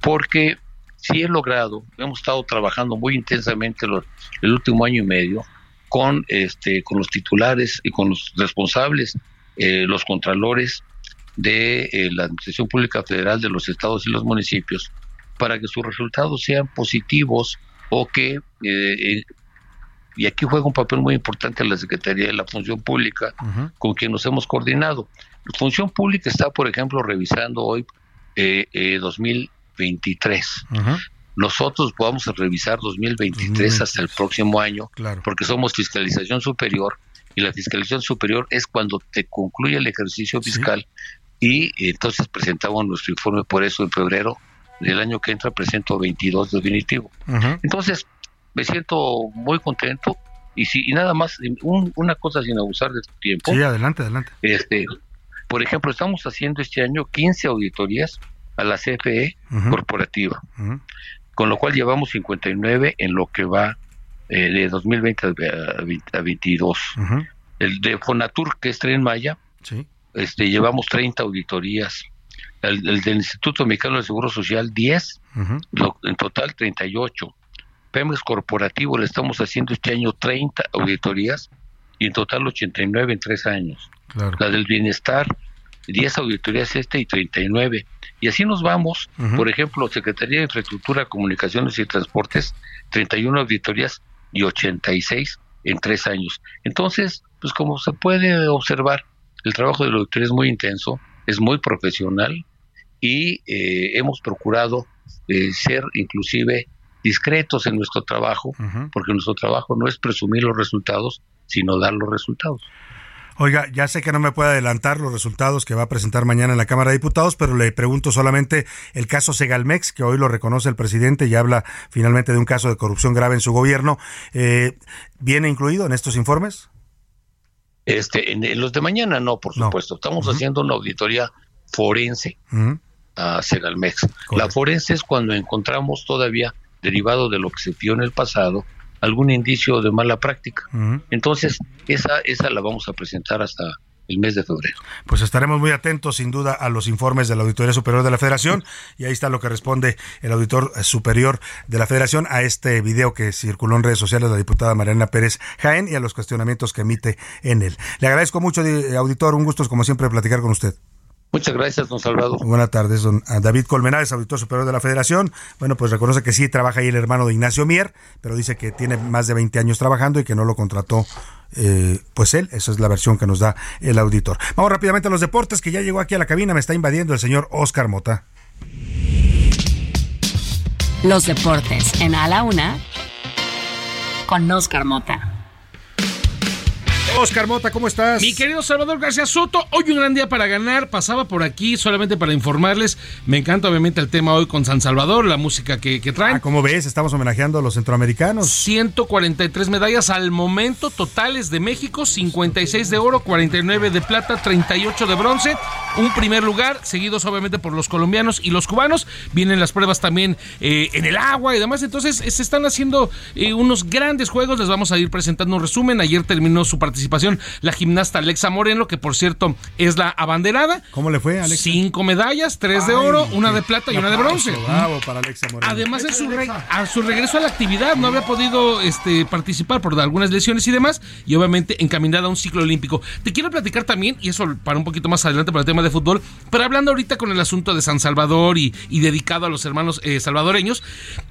porque sí he logrado, hemos estado trabajando muy intensamente el último año y medio con, este, con los titulares y con los responsables, eh, los contralores de eh, la Administración Pública Federal de los estados y los municipios, para que sus resultados sean positivos o que, eh, y aquí juega un papel muy importante la Secretaría de la Función Pública, con quien nos hemos coordinado. La Función Pública está, por ejemplo, revisando hoy eh, 2000 2023. Nosotros vamos a revisar 2023 hasta el próximo año, porque somos fiscalización superior y la fiscalización superior es cuando te concluye el ejercicio fiscal y entonces presentamos nuestro informe por eso en febrero del año que entra presento 22 definitivo. Entonces me siento muy contento y si y nada más una cosa sin abusar de tu tiempo. Sí, adelante, adelante. Este, por ejemplo, estamos haciendo este año 15 auditorías a la CFE corporativa, con lo cual llevamos 59 en lo que va eh, de 2020 a, 2022. El de Fonatur, que es Tren Maya, este, llevamos 30 auditorías. El, del Instituto Mexicano del Seguro Social, 10, en total 38. Pemex Corporativo le estamos haciendo este año 30 auditorías y en total 89 en tres años. La del Bienestar, 10 auditorías este y 39. Y así nos vamos. Por ejemplo, Secretaría de Infraestructura, Comunicaciones y Transportes, 31 auditorías y 86 en tres años. Entonces, pues como se puede observar, el trabajo de la auditoría es muy intenso, es muy profesional y eh, hemos procurado eh, ser inclusive discretos en nuestro trabajo, porque nuestro trabajo no es presumir los resultados, sino dar los resultados. Oiga, ya sé que no me puede adelantar los resultados que va a presentar mañana en la Cámara de Diputados, pero le pregunto solamente el caso Segalmex, que hoy lo reconoce el presidente y habla finalmente de un caso de corrupción grave en su gobierno. Eh, ¿Viene incluido en estos informes? Este, en, los de mañana no, por supuesto. Estamos haciendo una auditoría forense a Segalmex. La forense es cuando encontramos todavía, derivado de lo que se vio en el pasado, algún indicio de mala práctica. Entonces, esa, esa la vamos a presentar hasta el mes de febrero. Pues estaremos muy atentos, sin duda, a los informes de la Auditoría Superior de la Federación y ahí está lo que responde el auditor superior de la Federación a este video que circuló en redes sociales de la diputada Mariana Pérez Jaén y a los cuestionamientos que emite en él. Le agradezco mucho, auditor, un gusto como siempre platicar con usted. Muchas gracias, don Salvador. Buenas tardes, don David Colmenares, auditor superior de la Federación. Bueno, pues reconoce que sí trabaja ahí el hermano de Ignacio Mier, pero dice que tiene más de 20 años trabajando y que no lo contrató eh, pues él. Esa es la versión que nos da el auditor. Vamos rápidamente a los deportes, que ya llegó aquí a la cabina, me está invadiendo el señor Oscar Mota. Los deportes en A la Una con Oscar Mota. Oscar Mota, ¿cómo estás? Mi querido Salvador García Soto, hoy un gran día para ganar. Pasaba por aquí solamente para informarles. Me encanta obviamente el tema hoy con San Salvador, la música que, que traen. Ah, como ves, estamos homenajeando a los centroamericanos. 143 medallas al momento totales de México, 56 de oro, 49 de plata, 38 de bronce. Un primer lugar, seguidos obviamente por los colombianos y los cubanos. Vienen las pruebas también eh, en el agua y demás. Entonces se están haciendo eh, unos grandes juegos. Les vamos a ir presentando un resumen. Ayer terminó su participación participación la gimnasta Alexa Moreno, que por cierto es la abanderada. ¿Cómo le fue, Alexa? Cinco medallas, tres de Ay, oro, una de plata y un una de bronce. Bravo para Alexa Moreno. Además, en su, a su regreso a la actividad no había podido este, participar por algunas lesiones y demás, y obviamente encaminada a un ciclo olímpico. Te quiero platicar también, y eso para un poquito más adelante para el tema de fútbol, pero hablando ahorita con el asunto de San Salvador y, y dedicado a los hermanos eh, salvadoreños,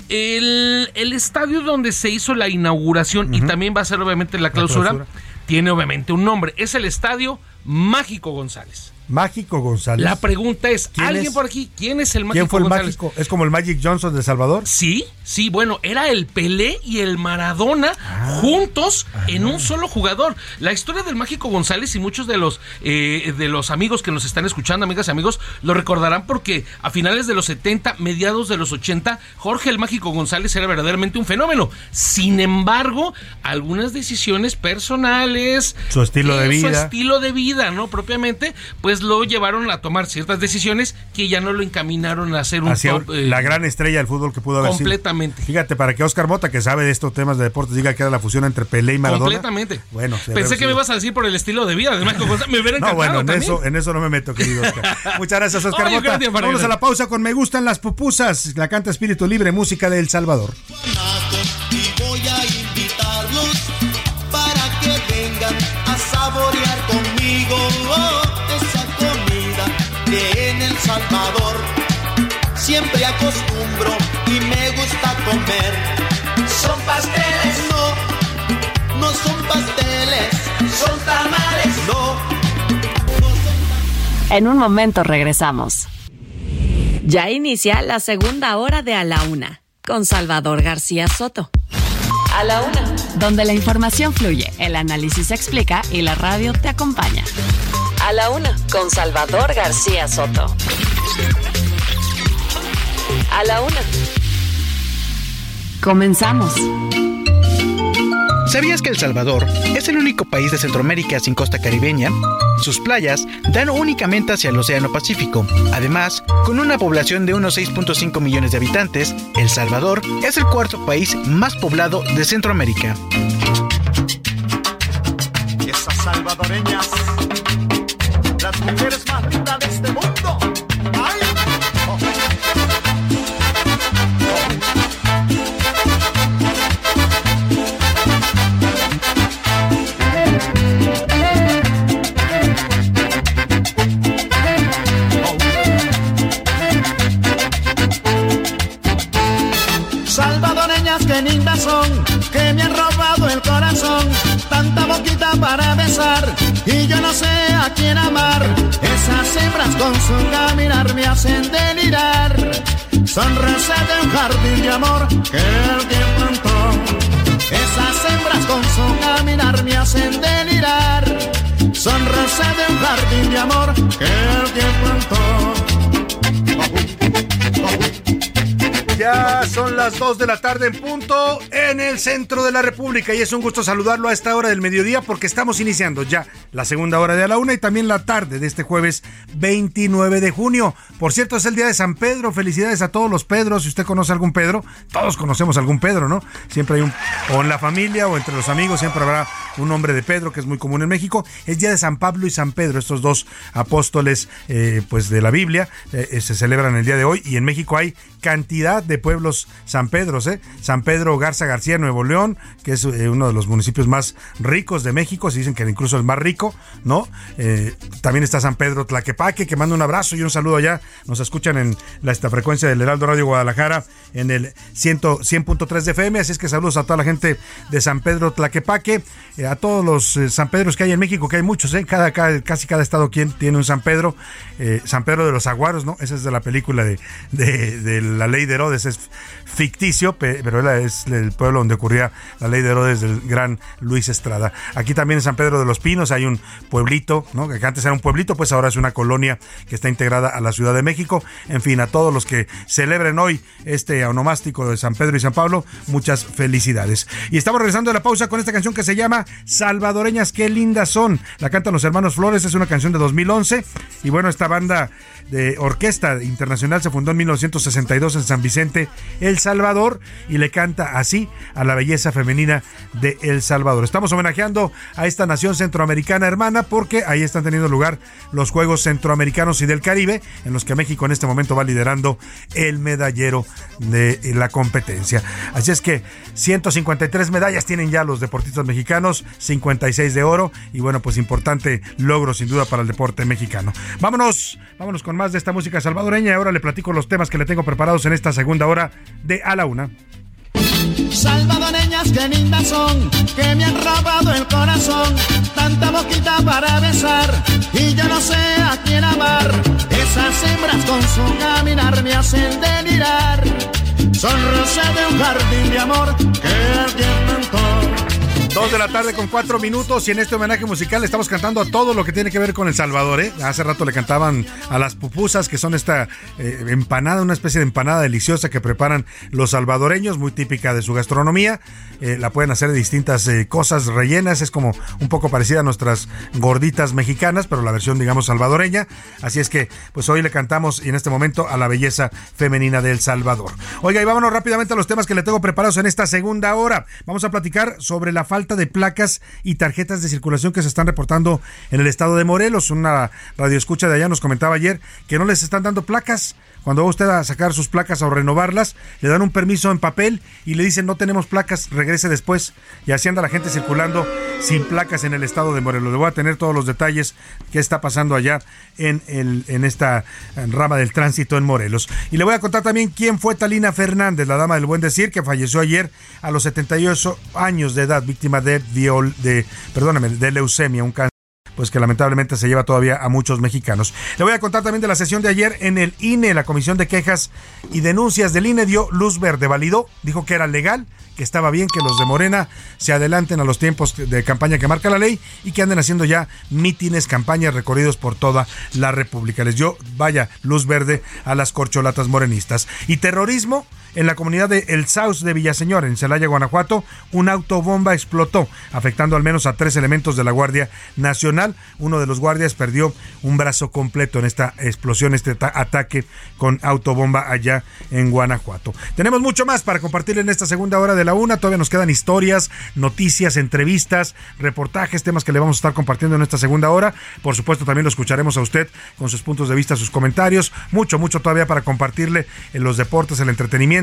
el, el estadio donde se hizo la inauguración y también va a ser obviamente la clausura, clausura. Tiene obviamente un nombre, es el Estadio Mágico González. Mágico González. La pregunta es, ¿Quién ¿alguien es? por aquí? ¿Quién es el Mágico ¿Quién fue el González? mágico? ¿Es como el Magic Johnson de Salvador? Sí, sí, bueno, era el Pelé y el Maradona Ah. juntos en un solo jugador. La historia del Mágico González y muchos de los eh, de los amigos que nos están escuchando, amigas y amigos, lo recordarán porque a finales de los 70, mediados de los 80, Jorge el Mágico González era verdaderamente un fenómeno. Sin embargo, algunas decisiones personales, Su estilo de eh, su vida. estilo de vida, ¿no? Propiamente, pues lo llevaron a tomar ciertas decisiones que ya no lo encaminaron a ser un Hacia top, eh, la gran estrella del fútbol que pudo haber sido. completamente. Fíjate, para que Oscar Mota, que sabe de estos temas de deportes, diga que era la fusión entre Pelé y Maradona. Completamente. Bueno, Pensé que me ibas a decir por el estilo de vida de Marco González. Me hubiera No, encantado bueno, en también. eso, en eso no me meto, querido Oscar. Muchas gracias, Oscar Oye, Mota. gracias. Vámonos a la pausa con Me gustan las pupusas. La canta Espíritu Libre, música de El Salvador. y voy a invitarlos para que vengan a saborear conmigo que en El Salvador siempre acostumbro y me gusta comer. Son pasteles, no, no son pasteles, son tamales, no. En un momento regresamos. Ya inicia la segunda hora de A la Una con Salvador García Soto. A la Una, donde la información fluye, el análisis se explica y la radio te acompaña. A la una, con Salvador García Soto. A la una. Comenzamos. ¿Sabías que El Salvador es el único país de Centroamérica sin costa caribeña? Sus playas dan únicamente hacia el Océano Pacífico. Además, con una población de unos 6.5 millones de habitantes, El Salvador es el cuarto país más poblado de Centroamérica. Con su caminar me hacen delirar, son rosas de un jardín de amor que el tiempo plantó. Esas hembras con su caminar me hacen delirar, son rosas de un jardín de amor que el tiempo plantó. Ya son las 2 de la tarde en punto en el centro de la República y es un gusto saludarlo a esta hora del mediodía porque estamos iniciando ya la segunda hora de a la una y también la tarde de este jueves 29 de junio. Por cierto, es el día de San Pedro. Felicidades a todos los Pedros. Si usted conoce algún Pedro, todos conocemos algún Pedro, ¿no? Siempre hay un, o en la familia o entre los amigos, siempre habrá un nombre de Pedro que es muy común en México. Es día de San Pablo y San Pedro, estos dos apóstoles eh, pues de la Biblia eh, se celebran el día de hoy y en México hay cantidad de pueblos San Pedros, ¿eh? San Pedro Garza García, Nuevo León, que es eh, uno de los municipios más ricos de México, se dicen que incluso el más rico, ¿no? Eh, también está San Pedro Tlaquepaque, que manda un abrazo y un saludo allá. Nos escuchan en la esta frecuencia del Heraldo Radio Guadalajara en el 100 100.3 de FM, así es que saludos a toda la gente de San Pedro Tlaquepaque, eh, a todos los San Pedros que hay en México, que hay muchos, ¿eh? Cada, casi cada estado tiene un San Pedro, San Pedro de los Aguaros, ¿no? Esa es de la película de, de la ley de Herodes, es ficticio, pe- pero es el pueblo donde ocurría la ley de Herodes del gran Luis Estrada. Aquí también en San Pedro de los Pinos hay un pueblito, ¿no? Que antes era un pueblito, pues ahora es una colonia que está integrada a la Ciudad de México. En fin, a todos los que celebren hoy este onomástico de San Pedro y San Pablo, muchas felicidades. Y estamos regresando de la pausa con esta canción que se llama Salvadoreñas, qué lindas son. La cantan los hermanos Flores, es una canción de 2011. Y bueno, esta banda de orquesta internacional se fundó en 1962 en San Vicente El Salvador y le canta así a la belleza femenina de El Salvador. Estamos homenajeando a esta nación centroamericana hermana porque ahí están teniendo lugar los Juegos Centroamericanos y del Caribe, en los que México en este momento va liderando el medallero de la competencia. Así es que 153 medallas tienen ya los deportistas mexicanos, 56 de oro y bueno, pues importante logro sin duda para el deporte mexicano. Vámonos, vámonos con más de esta música salvadoreña ahora le platico los temas que le tengo preparados en esta segunda hora de A la Una. Salvadoreñas que lindas son, que me han robado el corazón, tanta boquita para besar, y yo no sé a quién amar. Esas hembras con su caminar me hacen delirar, son rosas de un jardín de amor que alguien plantó. Dos de la tarde con cuatro minutos y en este homenaje musical estamos cantando a todo lo que tiene que ver con El Salvador. ¿eh? Hace rato le cantaban a las pupusas, que son esta eh, empanada, una especie de empanada deliciosa que preparan los salvadoreños, muy típica de su gastronomía. Eh, la pueden hacer de distintas cosas rellenas, es como un poco parecida a nuestras gorditas mexicanas, pero la versión, digamos, salvadoreña. Así es que, pues hoy le cantamos y en este momento a la belleza femenina de El Salvador. Oiga, y vámonos rápidamente a los temas que le tengo preparados en esta segunda hora. Vamos a platicar sobre la falta de placas y tarjetas de circulación que se están reportando en el estado de Morelos. Una radioescucha de allá nos comentaba ayer que no les están dando placas. Cuando va usted a sacar sus placas o renovarlas, le dan un permiso en papel y le dicen no tenemos placas, regrese después. Y así anda la gente circulando sin placas en el estado de Morelos. Le voy a tener todos los detalles que está pasando allá en, el, en esta rama del tránsito en Morelos. Y le voy a contar también quién fue Talina Fernández, la dama del buen decir, que falleció ayer a los 78 años de edad, víctima de, viol, de, perdóname, de leucemia, un cáncer pues que lamentablemente se lleva todavía a muchos mexicanos. Le voy a contar también de la sesión de ayer en el INE, la Comisión de Quejas y Denuncias del INE dio luz verde, validó, dijo que era legal, que estaba bien que los de Morena se adelanten a los tiempos de campaña que marca la ley y que anden haciendo ya mítines, campañas, recorridos por toda la República. Les dio, vaya, luz verde a las corcholatas morenistas. Y terrorismo, en la comunidad de El Saus de Villaseñor, en Celaya, Guanajuato, una autobomba explotó, afectando al menos a tres elementos de la Guardia Nacional. Uno de los guardias perdió un brazo completo en esta explosión, este ataque con autobomba allá en Guanajuato. Tenemos mucho más para compartir en esta segunda hora de la una. Todavía nos quedan historias, noticias, entrevistas, reportajes, temas que le vamos a estar compartiendo en esta segunda hora. Por supuesto, también lo escucharemos a usted con sus puntos de vista, sus comentarios. Mucho, mucho todavía para compartirle en los deportes, el entretenimiento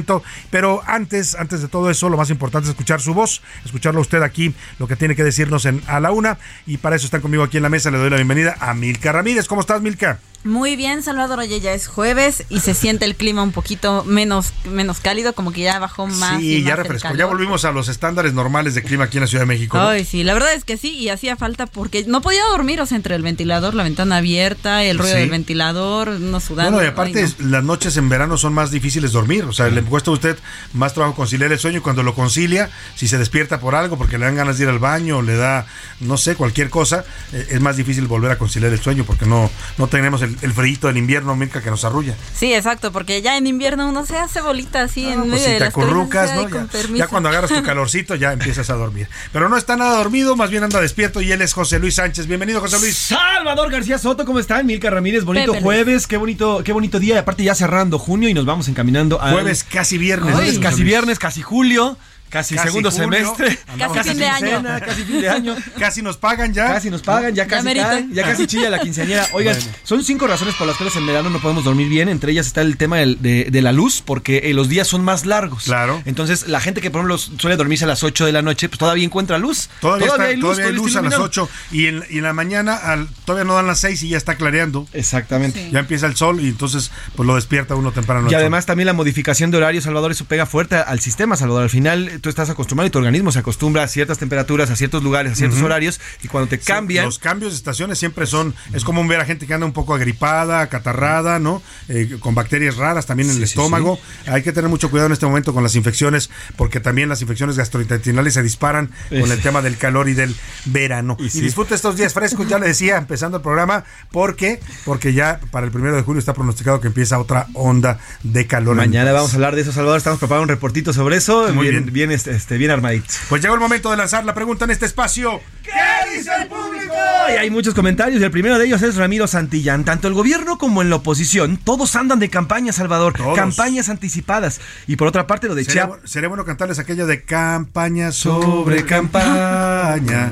pero antes, antes de todo eso, lo más importante es escuchar su voz, escucharlo usted aquí, lo que tiene que decirnos en A la Una. Y para eso están conmigo aquí en la mesa. Le doy la bienvenida a Milka Ramírez. ¿Cómo estás, Milka? Muy bien, Salvador. Oye, ya es jueves y se siente el clima un poquito menos, menos cálido, como que ya bajó más. Sí, ya refrescó. Ya volvimos a los estándares normales de clima aquí en la Ciudad de México. Ay, sí, la verdad es que sí, y hacía falta porque no podía dormir, o sea, entre el ventilador, la ventana abierta, el ruido Sí. del ventilador, no sudando. Bueno, y aparte Ay, no. las noches en verano son más difíciles dormir, o sea, le cuesta a usted más trabajo conciliar el sueño y cuando lo concilia, si se despierta por algo, porque le dan ganas de ir al baño, le da, no sé, cualquier cosa, eh, es más difícil volver a conciliar el sueño porque no, no tenemos el, el frío del invierno, Mirka, que nos arrulla. Sí, exacto, porque ya en invierno uno se hace bolita así en Pues medio si de te las acurrucas, ¿no? Ya, ya cuando agarras tu calorcito ya empiezas a dormir. Pero no está nada dormido, más bien anda despierto y él es José Luis Sánchez. Bienvenido, José Luis. Salvador García Soto, ¿cómo están? Milka Ramírez, bonito Pepe Luis. jueves, qué bonito, qué bonito día. Y aparte ya cerrando junio y nos vamos encaminando a Jueves, casi viernes. Jueves, casi viernes, casi julio, casi, Casi segundo junio. semestre, Casi fin de año. casi fin de año. Casi nos pagan ya. Casi nos pagan, ya casi ya casi chilla la quinceañera. Oigan, Bueno. son cinco razones por las cuales en verano no podemos dormir bien. Entre ellas está el tema de, de la luz, porque eh, los días son más largos. Claro. Entonces, la gente que, por ejemplo, suele dormirse a las 8 de la noche, pues todavía encuentra luz. Todavía, está- hay luz, todavía hay todavía luz a las iluminado. 8 y en, y en la mañana al- todavía no dan las 6 y ya está clareando. Exactamente. Ya empieza el sol y entonces pues lo despierta uno temprano. Y además también la modificación de horario, Salvador, eso pega fuerte al sistema, Salvador. Al final tú estás acostumbrado y tu organismo se acostumbra a ciertas temperaturas, a ciertos lugares, a ciertos horarios. Y cuando te Sí, cambian... Los cambios de estaciones siempre son, es común ver a gente que anda un poco agripada, acatarrada, ¿no? Eh, con bacterias raras también en el sí, estómago. Hay que tener mucho cuidado en este momento con las infecciones, porque también las infecciones gastrointestinales se disparan con el tema del calor y del verano. Y, sí. disfruta estos días frescos, ya le decía, empezando el programa, porque porque ya para el primero de julio está pronosticado que empieza otra onda de calor. Mañana vamos a hablar de eso, Salvador. Estamos preparando un reportito sobre eso. Muy bien, bien. Bien, este, este, bien armadito. Pues llegó el momento de lanzar la pregunta en este espacio. ¿Qué dice el público? y hay muchos comentarios. El primero de ellos es Ramiro Santillán. Tanto el gobierno como en la oposición, todos andan de campaña, Salvador. Campañas anticipadas. Y por otra parte, lo de Chiapas. sería bueno cantarles aquello de campaña sobre campaña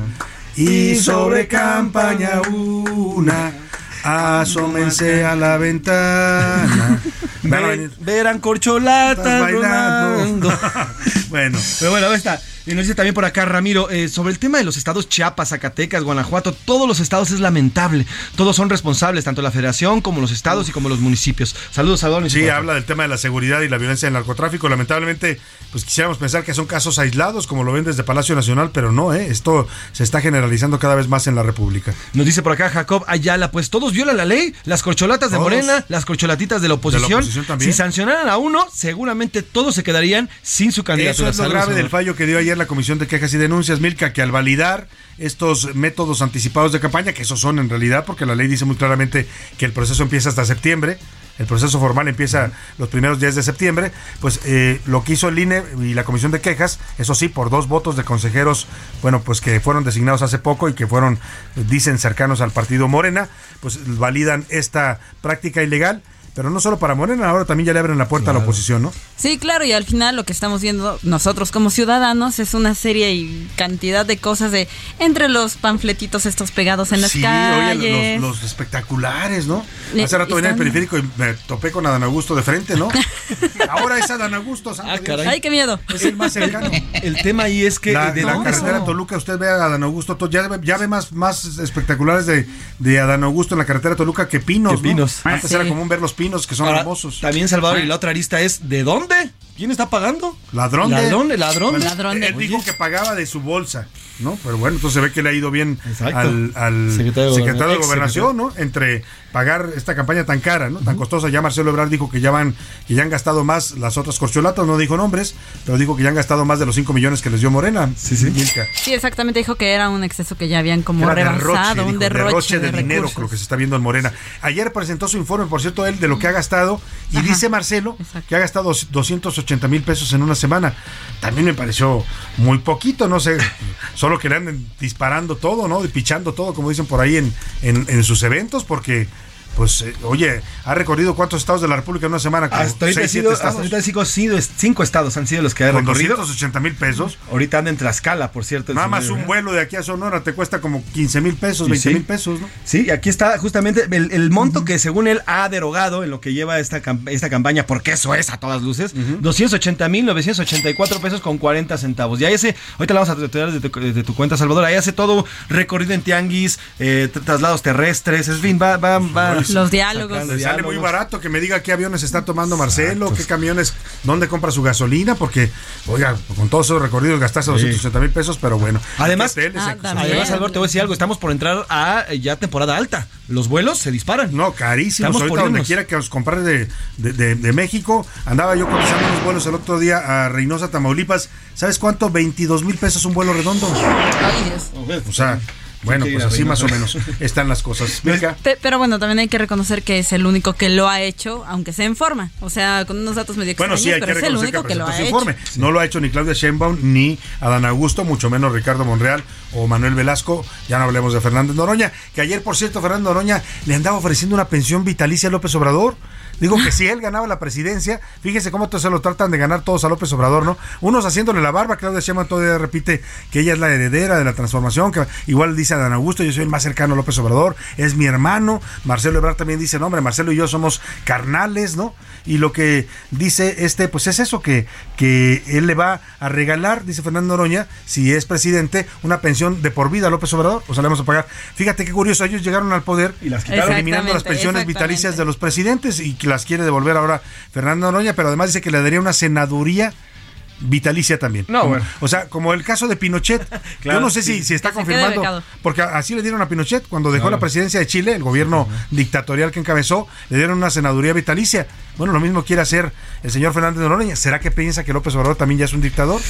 y sobre campaña una. Asómense a la ventana. Verán corcholatas bailando. bueno. Pero bueno, ahí está. Y nos dice también por acá Ramiro, eh, sobre el tema de los estados Chiapas, Zacatecas, Guanajuato, todos los estados es lamentable. Todos son responsables, tanto la federación como los estados y como los municipios. Saludos, Salvador. Sí, habla del tema de la seguridad y la violencia del narcotráfico. Lamentablemente, pues quisiéramos pensar que son casos aislados, como lo ven desde Palacio Nacional, pero no, ¿eh? Esto se está generalizando cada vez más en la República. Nos dice por acá Jacob Ayala, pues todos violan la ley, las corcholatas de Todos. Morena, las corcholatitas de la oposición. oposición también. si sancionaran a uno, seguramente todos se quedarían sin su candidatura. Eso es lo grave del fallo que dio ayer la Comisión de Quejas y Denuncias, Milka, que al validar estos métodos anticipados de campaña, que esos son en realidad, porque la ley dice muy claramente que el proceso empieza hasta septiembre, el proceso formal empieza los primeros días de septiembre, pues eh, lo que hizo el INE y la Comisión de Quejas, eso sí, por dos votos de consejeros, bueno, pues que fueron designados hace poco y que fueron, dicen, cercanos al partido Morena, pues validan esta práctica ilegal. Pero no solo para Morena, ahora también ya le abren la puerta a la oposición, ¿no? Sí, claro, y al final lo que estamos viendo nosotros como ciudadanos es una serie y cantidad de cosas de entre los panfletitos estos pegados en las sí, calles. oye, los, los espectaculares, ¿no? Le- Hace rato venía en el están- periférico y me topé con Adán Augusto de frente, ¿no? Ahora es Adán Augusto, santo Dios. Ay, qué miedo. Es el más cercano. El tema ahí es que La, de la no, carretera no. Toluca, usted ve a Adán Augusto, to- ya, ve- ya ve más, más espectaculares de, de Adán Augusto en la carretera Toluca que pinos, Que ¿no? pinos. Antes Sí. era común ver los pinos que son Ahora, hermosos. También Salvador y la otra arista es ¿de dónde? ¿Quién está pagando? Ladrón de... Ladrón, el ladrón. Bueno, Ladrón de- Él dijo que pagaba de su bolsa, ¿no? Pero bueno, entonces se ve que le ha ido bien Exacto. al, al Secretario de secretario de Gobernación. ¿no? Entre pagar esta campaña tan cara, ¿no? Tan costosa. Ya Marcelo Ebrard dijo que ya van, que ya han gastado más las otras corcholatas, no dijo nombres, pero dijo que ya han gastado más de los 5 millones que les dio Morena. Sí, sí. Sí, exactamente, dijo que era un exceso que ya habían como Era rebasado, dijo, un derroche, de, dinero, recursos. creo que se está viendo en Morena. Ayer presentó su informe, por cierto, él de lo que ha gastado y dice Marcelo que ha gastado 280 mil pesos en una semana. También me pareció muy poquito, no sé, solo que le anden disparando todo, ¿no? Pichando todo, como dicen por ahí en, en, en sus eventos, porque... Pues, eh, oye, ha recorrido cuántos estados de la República en una semana? Como Hasta ahorita, seis, sido, hasta ahorita cinco, estados han sido los que ha recorrido. 280 mil pesos. Ahorita anda en Tlaxcala, por cierto. Nada más un vuelo de aquí a Sonora te cuesta como 15 mil pesos, Sí, 20 sí. mil pesos, ¿no? Sí, aquí está justamente el, el monto que según él ha derogado en lo que lleva esta, esta campaña, porque eso es a todas luces, 280 mil 984 pesos con 40 centavos. Y ahí ese, ahorita la vamos a tratar de tu, de tu cuenta, Salvador, ahí hace todo recorrido en tianguis, eh, tr- traslados terrestres, en fin, va, va, va. Los diálogos. Le sale muy barato que me diga qué aviones está tomando Marcelo, qué camiones, dónde compra su gasolina, porque, oiga, con todos esos recorridos gastarse 280 mil pesos, pero bueno. Además, Hoteles, Ah. Además, Salvador, te voy a decir algo, estamos por entrar a eh, ya temporada alta. Los vuelos se disparan. No, carísimos. Estamos Ahorita por donde quiera que os comprar de, de, de- de México. Andaba yo cotizando unos vuelos el otro día a Reynosa, Tamaulipas. ¿Sabes cuánto? 22 mil pesos un vuelo redondo. Ay, Dios. O sea, bueno, que pues así más o menos están las cosas. Pero bueno, también hay que reconocer que es el único que lo ha hecho, aunque sea en forma. O sea, con unos datos medio Bueno, extraños, sí, hay que pero es el reconocer que único que, lo ha hecho. informe. No lo ha hecho ni Claudia Sheinbaum, ni Adán Augusto, mucho menos Ricardo Monreal o Manuel Velasco. Ya no hablemos de Fernández Noroña, que ayer, por cierto, Fernando Noroña le andaba ofreciendo una pensión vitalicia a López Obrador. Digo que si él ganaba la presidencia, fíjese cómo se lo tratan de ganar todos a López Obrador, ¿no? Unos haciéndole la barba, Claudia Sheinbaum todavía repite que ella es la heredera de la transformación, que igual dice Adán Augusto, yo soy el más cercano a López Obrador, es mi hermano. Marcelo Ebrard también dice, no, hombre, Marcelo y yo somos carnales, ¿no? Y lo que dice este, pues es eso, que, que él le va a regalar, dice Fernando Noroña, si es presidente, una pensión de por vida a López Obrador, o sea, le vamos a pagar. Fíjate qué curioso, ellos llegaron al poder y las quitaron. eliminando las pensiones vitalicias de los presidentes y que las quiere devolver ahora Fernando Noroña, pero además dice que le daría una senaduría vitalicia también. No, Como- bueno. O sea, como el caso de Pinochet. Claro, Yo no sé sí. si, si está Que confirmando, porque así le dieron a Pinochet cuando dejó Claro. la presidencia de Chile, el gobierno dictatorial que encabezó, le dieron una senaduría vitalicia. Bueno, lo mismo quiere hacer el señor Fernández Noroña. ¿Será que piensa que López Obrador también ya es un dictador?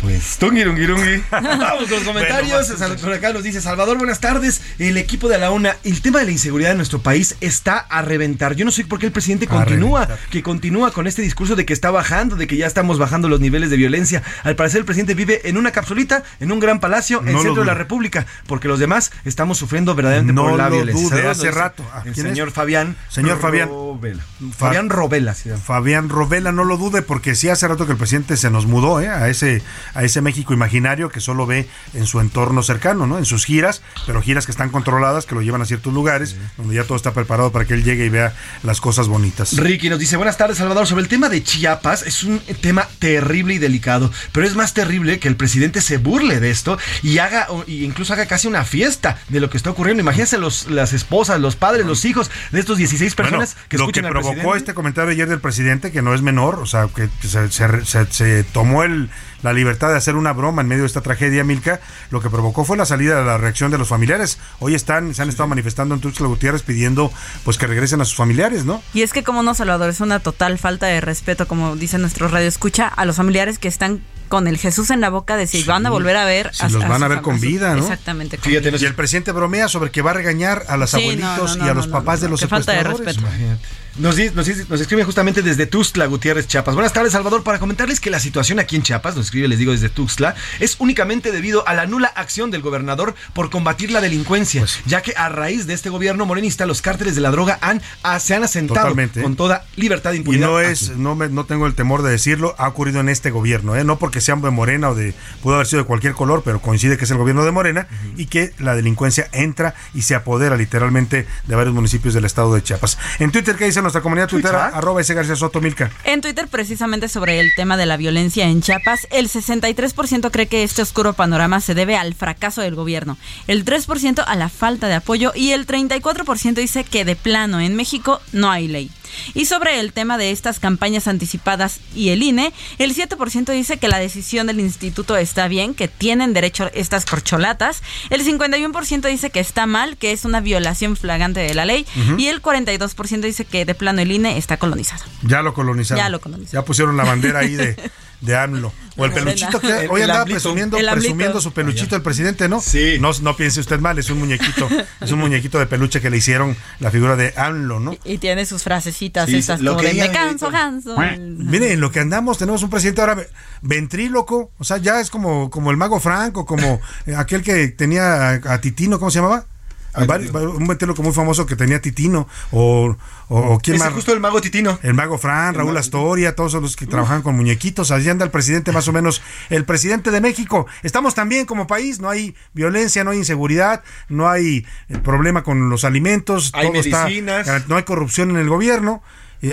Pues, tungirungirungi. Vamos con los comentarios. Por acá nos dice Salvador, buenas tardes. El equipo de la UNA, el tema de la inseguridad en nuestro país está a reventar. Yo no sé por qué el presidente A continúa, reventar. que continúa con este discurso de que está bajando, de que ya estamos bajando los niveles de violencia. Al parecer el presidente vive en una capsulita, en un gran palacio, en No lo centro de la. República, porque los demás estamos sufriendo verdaderamente No por la lo violencia. dude, hace rato. El ¿quién es? señor Fabián. Señor Fabián. Robela. Fa- Fabián Robela. sí. Fabián Robela, no lo dude, porque sí hace rato que el presidente se nos mudó ¿eh? a ese a ese México imaginario que solo ve en su entorno cercano, ¿no? En sus giras, pero giras que están controladas, que lo llevan a ciertos lugares, donde ya todo está preparado para que él llegue y vea las cosas bonitas. Ricky nos dice, buenas tardes Salvador, sobre el tema de Chiapas, es un tema terrible y delicado, pero es más terrible que el presidente se burle de esto y haga, o- y incluso haga casi una fiesta de lo que está ocurriendo. Imagínense los, las esposas, los padres, los hijos de estos 16 personas Bueno, que lo escuchan que al provocó presidente. Este comentario ayer del presidente, que no es menor, o sea, que se, se- se- se tomó el, la libertad de hacer una broma en medio de esta tragedia, Milka, lo que provocó fue la salida de la reacción de los familiares. Hoy están, se han estado manifestando en Tuxtla Gutiérrez pidiendo pues que regresen a sus familiares, ¿no? Y es que como no, Salvador, es una total falta de respeto, como dice nuestro radio escucha, a los familiares que están con el Jesús en la boca de si van a volver a ver. Si los van a ver con vida, ¿no? Exactamente. con Fíjate, y el presidente bromea sobre que va a regañar a los Sí, no, abuelitos no, y a los no, papás no, de los qué falta de secuestradores. respeto. Imagínate. Nos, nos, nos escriben justamente desde Tuxtla, Gutiérrez, Chiapas. Buenas tardes, Salvador. Para comentarles que la situación aquí en Chiapas, nos escribe, les digo, desde Tuxtla, es únicamente debido a la nula acción del gobernador por combatir la delincuencia, ya que a raíz de este gobierno morenista, los cárteles de la droga han, ah, se han asentado Totalmente. con toda libertad de Y impunidad. no es, no, me- no tengo el temor de decirlo, ha ocurrido en este gobierno, ¿eh? no porque sea de Morena o de, pudo haber sido de cualquier color, pero coincide que es el gobierno de Morena y que la delincuencia entra y se apodera literalmente de varios municipios del estado de Chiapas. En Twitter, ¿qué dice nuestra comunidad Twitter? Arroba ese García Soto Milka. En Twitter, precisamente sobre el tema de la violencia en Chiapas, el 63% cree que este oscuro panorama se debe al fracaso del gobierno, el 3% a la falta de apoyo y el 34% dice que de plano en México no hay ley. Y sobre el tema de estas campañas anticipadas y el INE, el 7% dice que la decisión del instituto está bien, que tienen derecho estas corcholatas, el 51% dice que está mal, que es una violación flagrante de la ley Ujú. y el 42% dice que de plano el INE está colonizado. Ya lo colonizaron. Ya lo colonizaron. Ya pusieron la bandera ahí de, de AMLO. O el peluchito que El- hoy el andaba presumiendo, presumiendo su peluchito el presidente, ¿no? Sí. No, no piense usted mal, es un muñequito, es un muñequito de peluche que le hicieron la figura de AMLO, ¿no? Y tiene sus frasecitas Sí, esas lo como que de me canso, ganso. Miren, en lo que andamos, tenemos un presidente ahora ve- ventríloco, o sea, ya es como, como el mago Franco, como eh, aquel que tenía a, a Titino, ¿cómo se llamaba? A vari- un ventríloco muy famoso que tenía Titino, o, o, o quién Ese más. justo el mago Titino. El mago Fran, Raúl Astoria, todos los que trabajan con muñequitos, allí anda el presidente más o menos, el presidente de México. Estamos también como país, no hay violencia, no hay inseguridad, no hay eh, problema con los alimentos, Hay todo está- medicinas. no hay corrupción en el gobierno.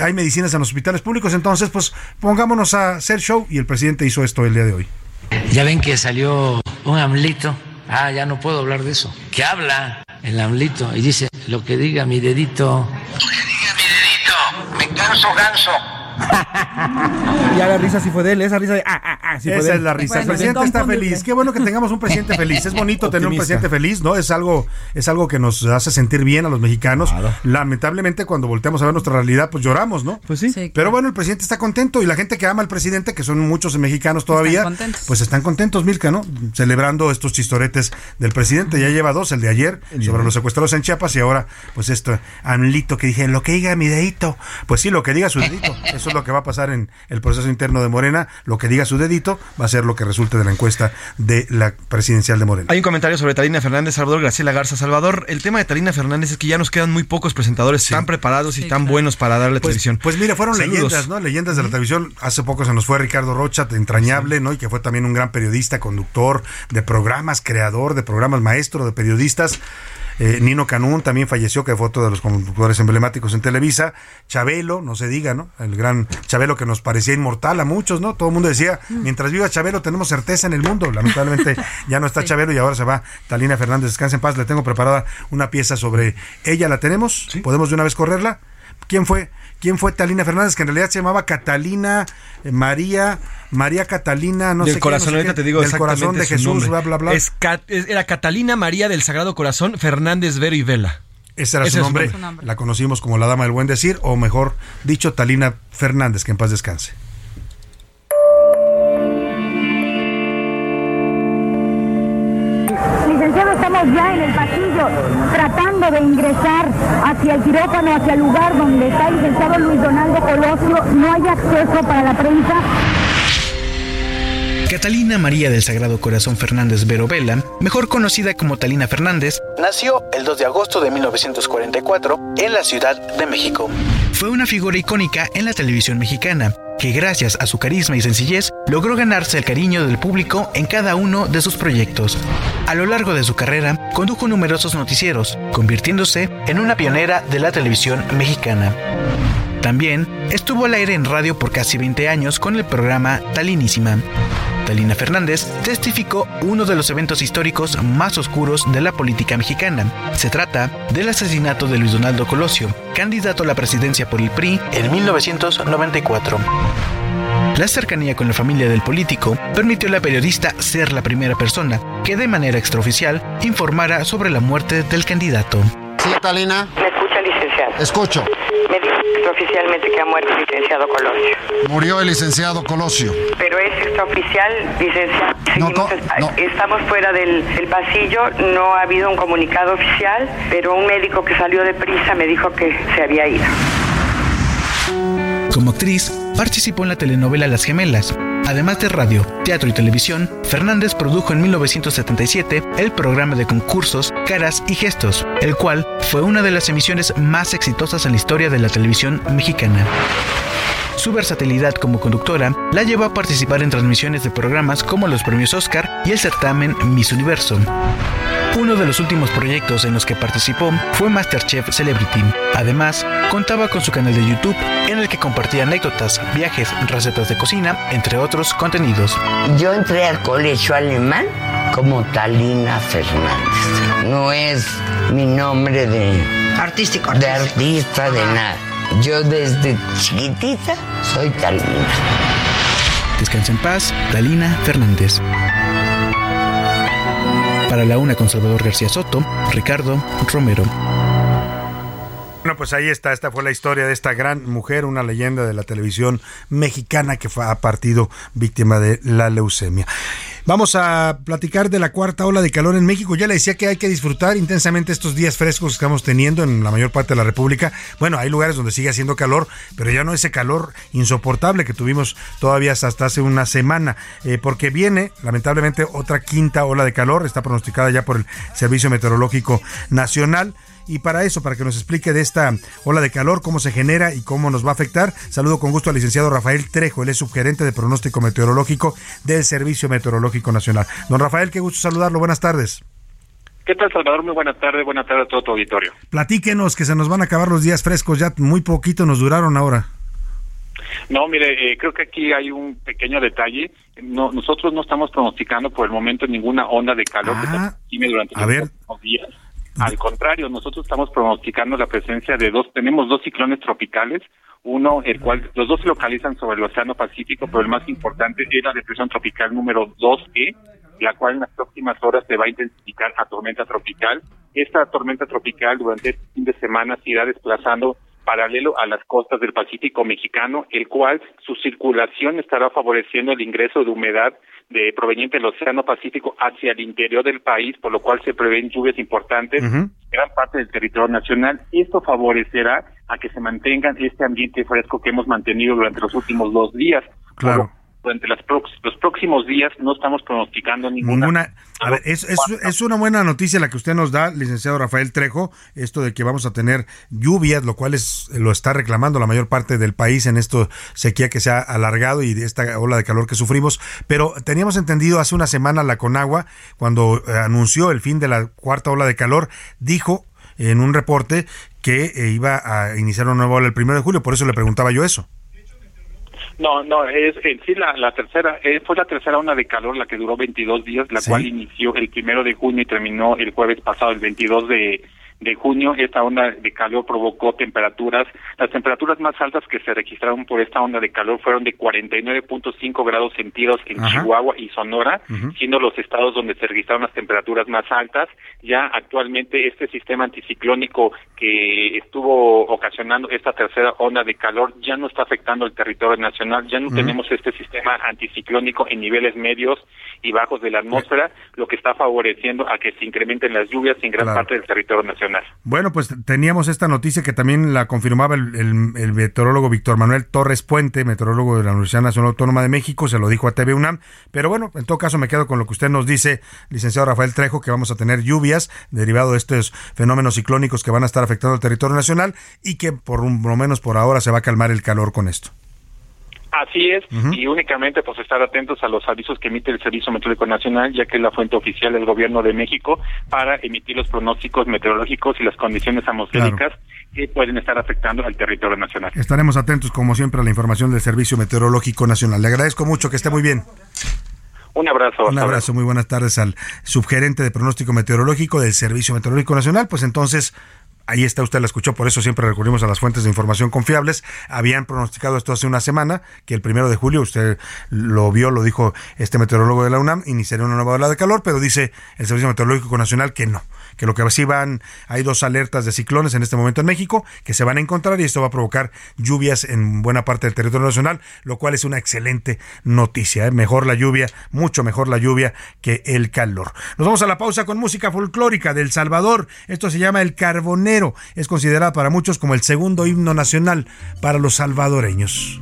Hay medicinas en los hospitales públicos, entonces pues pongámonos a hacer show y el presidente hizo esto el día de hoy. Ya ven que salió un amlito. Ah, ya no puedo hablar de eso. Que habla el amlito y dice lo que diga mi dedito. Me canso ganso. Ya la risa sí fue de él, esa risa de ah, ah, ah, sí fue de Esa él. es la risa. el presidente está feliz. Qué bueno que tengamos un presidente feliz. Es bonito tener un presidente feliz, ¿no? Es algo, es algo que nos hace sentir bien a los mexicanos. Lamentablemente, cuando volteamos a ver nuestra realidad, pues lloramos, ¿no? Pues sí. Pero bueno, el presidente está contento y la gente que ama al presidente, que son muchos mexicanos todavía, pues están contentos, Milka, ¿no? Celebrando estos chistoretes del presidente. Ya lleva dos, el de ayer, sobre los secuestrados en Chiapas y ahora, pues esto, Amlito que dije, lo que diga mi dedito. Pues sí, lo que diga su dedito. Eso es lo que va a pasar en el proceso interno de Morena. Lo que diga su dedito va a ser lo que resulte de la encuesta de la presidencial de Morena. Hay un comentario sobre Talina Fernández, Salvador Graciela Garza. Salvador, el tema de Talina Fernández es que ya nos quedan muy pocos presentadores tan preparados y tan buenos para darle Pues, televisión. pues mira, fueron Saludos. leyendas, ¿no? Leyendas de la televisión. Hace poco se nos fue Ricardo Rocha, entrañable, ¿no? Y que fue también un gran periodista, conductor de programas, creador de programas, maestro de periodistas. Eh, Nino Canún también falleció, que fue otro de los conductores emblemáticos en Televisa. Chabelo, no se diga, ¿no? El gran Chabelo que nos parecía inmortal a muchos, ¿no? Todo el mundo decía, mientras viva Chabelo tenemos certeza en el mundo. Lamentablemente ya no está Chabelo y ahora se va Talina Fernández. Descansa en paz. Le tengo preparada una pieza sobre ella. ¿La tenemos? ¿Podemos de una vez correrla? ¿Quién fue? ¿Quién fue Talina Fernández? Que en realidad se llamaba Catalina eh, María, María Catalina, no del sé qué, corazón, no ahorita qué, te digo del exactamente corazón de Jesús, nombre. bla, bla, bla. Es era Catalina María del Sagrado Corazón Fernández Vero y Vela. Ese era Ese su es su nombre. nombre. La conocimos como la Dama del Buen Decir, o mejor dicho, Talina Fernández, que en paz descanse. Estamos ya en el pasillo tratando de ingresar hacia el quirófano, hacia el lugar donde está el licenciado Luis Donaldo Colosio. No hay acceso para la prensa. Catalina María del Sagrado Corazón Fernández Vero Vela, mejor conocida como Talina Fernández, nació el 2 de agosto de 1944 en la Ciudad de México. Fue una figura icónica en la televisión mexicana, que gracias a su carisma y sencillez logró ganarse el cariño del público en cada uno de sus proyectos. A lo largo de su carrera, condujo numerosos noticieros, convirtiéndose en una pionera de la televisión mexicana. También estuvo al aire en radio por casi 20 años con el programa Talinísima. Talina Fernández testificó uno de los eventos históricos más oscuros de la política mexicana. Se trata del asesinato de Luis Donaldo Colosio, candidato a la presidencia por el PRI en 1994. La cercanía con la familia del político permitió a la periodista ser la primera persona que de manera extraoficial informara sobre la muerte del candidato. Sí, Talina. ¿Me escucha, licenciado? Escucho. Me oficialmente que ha muerto el licenciado Colosio. Murió el licenciado Colosio. Pero es extraoficial, licenciado. Seguimos, Estamos fuera del, del, pasillo, no ha habido un comunicado oficial, pero un médico que salió de prisa me dijo que se había ido. Como actriz, participó en la telenovela Las Gemelas. Además de radio, teatro y televisión, Fernández produjo en 1977 el programa de concursos Caras y Gestos, el cual fue una de las emisiones más exitosas en la historia de la televisión mexicana. Su versatilidad como conductora la llevó a participar en transmisiones de programas como los premios Oscar y el certamen Miss Universo. Uno de los últimos proyectos en los que participó fue Masterchef Celebrity. Además, contaba con su canal de YouTube en el que compartía anécdotas, viajes, recetas de cocina, entre otros contenidos. Yo entré al colegio alemán como Talina Fernández. No es mi nombre de artístico, de artista de nada. Yo desde chiquitita soy Talina. Descansa en paz, Talina Fernández. Para la una con Salvador García Soto, Ricardo Romero. Bueno, pues ahí está, esta fue la historia de esta gran mujer, una leyenda de la televisión mexicana que fue, ha partido víctima de la leucemia. Vamos a platicar de la cuarta ola de calor en México. Ya le decía que hay que disfrutar intensamente estos días frescos que estamos teniendo en la mayor parte de la República. Bueno, hay lugares donde sigue haciendo calor, pero ya no ese calor insoportable que tuvimos todavía hasta hace una semana, eh, porque viene lamentablemente otra quinta ola de calor, está pronosticada ya por el Servicio Meteorológico Nacional. Y para eso, para que nos explique de esta ola de calor, cómo se genera y cómo nos va a afectar, saludo con gusto al licenciado Rafael Trejo, él es subgerente de pronóstico meteorológico del Servicio Meteorológico Nacional. Don Rafael, qué gusto saludarlo, buenas tardes. ¿Qué tal, Salvador? Muy buena tarde, buena tarde a todo tu auditorio. Platíquenos que se nos van a acabar los días frescos, ya muy poquito nos duraron ahora. No, mire, eh, creo que aquí hay un pequeño detalle. No, nosotros no estamos pronosticando por el momento ninguna onda de calor que Ah, durante a los ver. días. Al contrario, nosotros estamos pronosticando la presencia de dos, tenemos dos ciclones tropicales, uno, el cual, los dos se localizan sobre el Océano Pacífico, pero el más importante es la depresión tropical número 2E, la cual en las próximas horas se va a intensificar a tormenta tropical. Esta tormenta tropical durante este fin de semana se irá desplazando paralelo a las costas del Pacífico mexicano, el cual su circulación estará favoreciendo el ingreso de humedad de proveniente del Océano Pacífico hacia el interior del país, por lo cual se prevén lluvias importantes en gran parte del territorio nacional. Esto favorecerá a que se mantengan este ambiente fresco que hemos mantenido durante los últimos dos días. Claro. Durante las prox- los próximos días no estamos pronosticando ninguna. Ninguna. A ver, es, es, es una buena noticia la que usted nos da, licenciado Rafael Trejo, esto de que vamos a tener lluvias, lo cual es lo está reclamando la mayor parte del país en esto sequía que se ha alargado y de esta ola de calor que sufrimos. Pero teníamos entendido hace una semana la Conagua, cuando eh, anunció el fin de la cuarta ola de calor, dijo en un reporte que eh, iba a iniciar una nueva ola el primero de julio, por eso le preguntaba yo eso. No, no, es en sí la, la tercera, eh, fue la tercera onda de calor la que duró 22 días, la Sí. cual inició el primero de junio y terminó el jueves pasado, el 22 de, de junio. Esta onda de calor provocó temperaturas, las temperaturas más altas que se registraron por esta onda de calor fueron de 49.5 grados centígrados en Chihuahua y Sonora, siendo los estados donde se registraron las temperaturas más altas. Ya actualmente este sistema anticiclónico que estuvo ocasionando esta tercera onda de calor ya no está afectando el territorio nacional, ya no tenemos este sistema anticiclónico en niveles medios y bajos de la atmósfera, lo que está favoreciendo a que se incrementen las lluvias en gran parte del territorio nacional. Bueno, pues teníamos esta noticia que también la confirmaba el, meteorólogo Víctor Manuel Torres Puente, meteorólogo de la Universidad Nacional Autónoma de México, se lo dijo a TV UNAM, pero bueno, en todo caso me quedo con lo que usted nos dice, licenciado Rafael Trejo, que vamos a tener lluvias derivado de estos fenómenos ciclónicos que van a estar afectando al territorio nacional y que por lo menos por ahora se va a calmar el calor con esto. Así es, y únicamente pues estar atentos a los avisos que emite el Servicio Meteorológico Nacional, ya que es la fuente oficial del gobierno de México para emitir los pronósticos meteorológicos y las condiciones atmosféricas que pueden estar afectando al territorio nacional. Estaremos atentos, como siempre, a la información del Servicio Meteorológico Nacional. Le agradezco mucho, que esté muy bien. Un abrazo. Un abrazo, muy buenas tardes al subgerente de pronóstico meteorológico del Servicio Meteorológico Nacional. Pues entonces, Ahí está, usted la escuchó, por eso siempre recurrimos a las fuentes de información confiables. Habían pronosticado esto hace una semana, que el primero de julio, usted lo vio, lo dijo este meteorólogo de la UNAM, iniciaría una nueva ola de calor, pero dice el Servicio Meteorológico Nacional que no, que lo que sí van, hay dos alertas de ciclones en este momento en México que se van a encontrar y esto va a provocar lluvias en buena parte del territorio nacional, lo cual es una excelente noticia. ¿eh? Mejor la lluvia, mucho mejor la lluvia que el calor. Nos vamos a la pausa con música folclórica del Salvador. Esto se llama El Carbonero es considerada para muchos como el segundo himno nacional para los salvadoreños.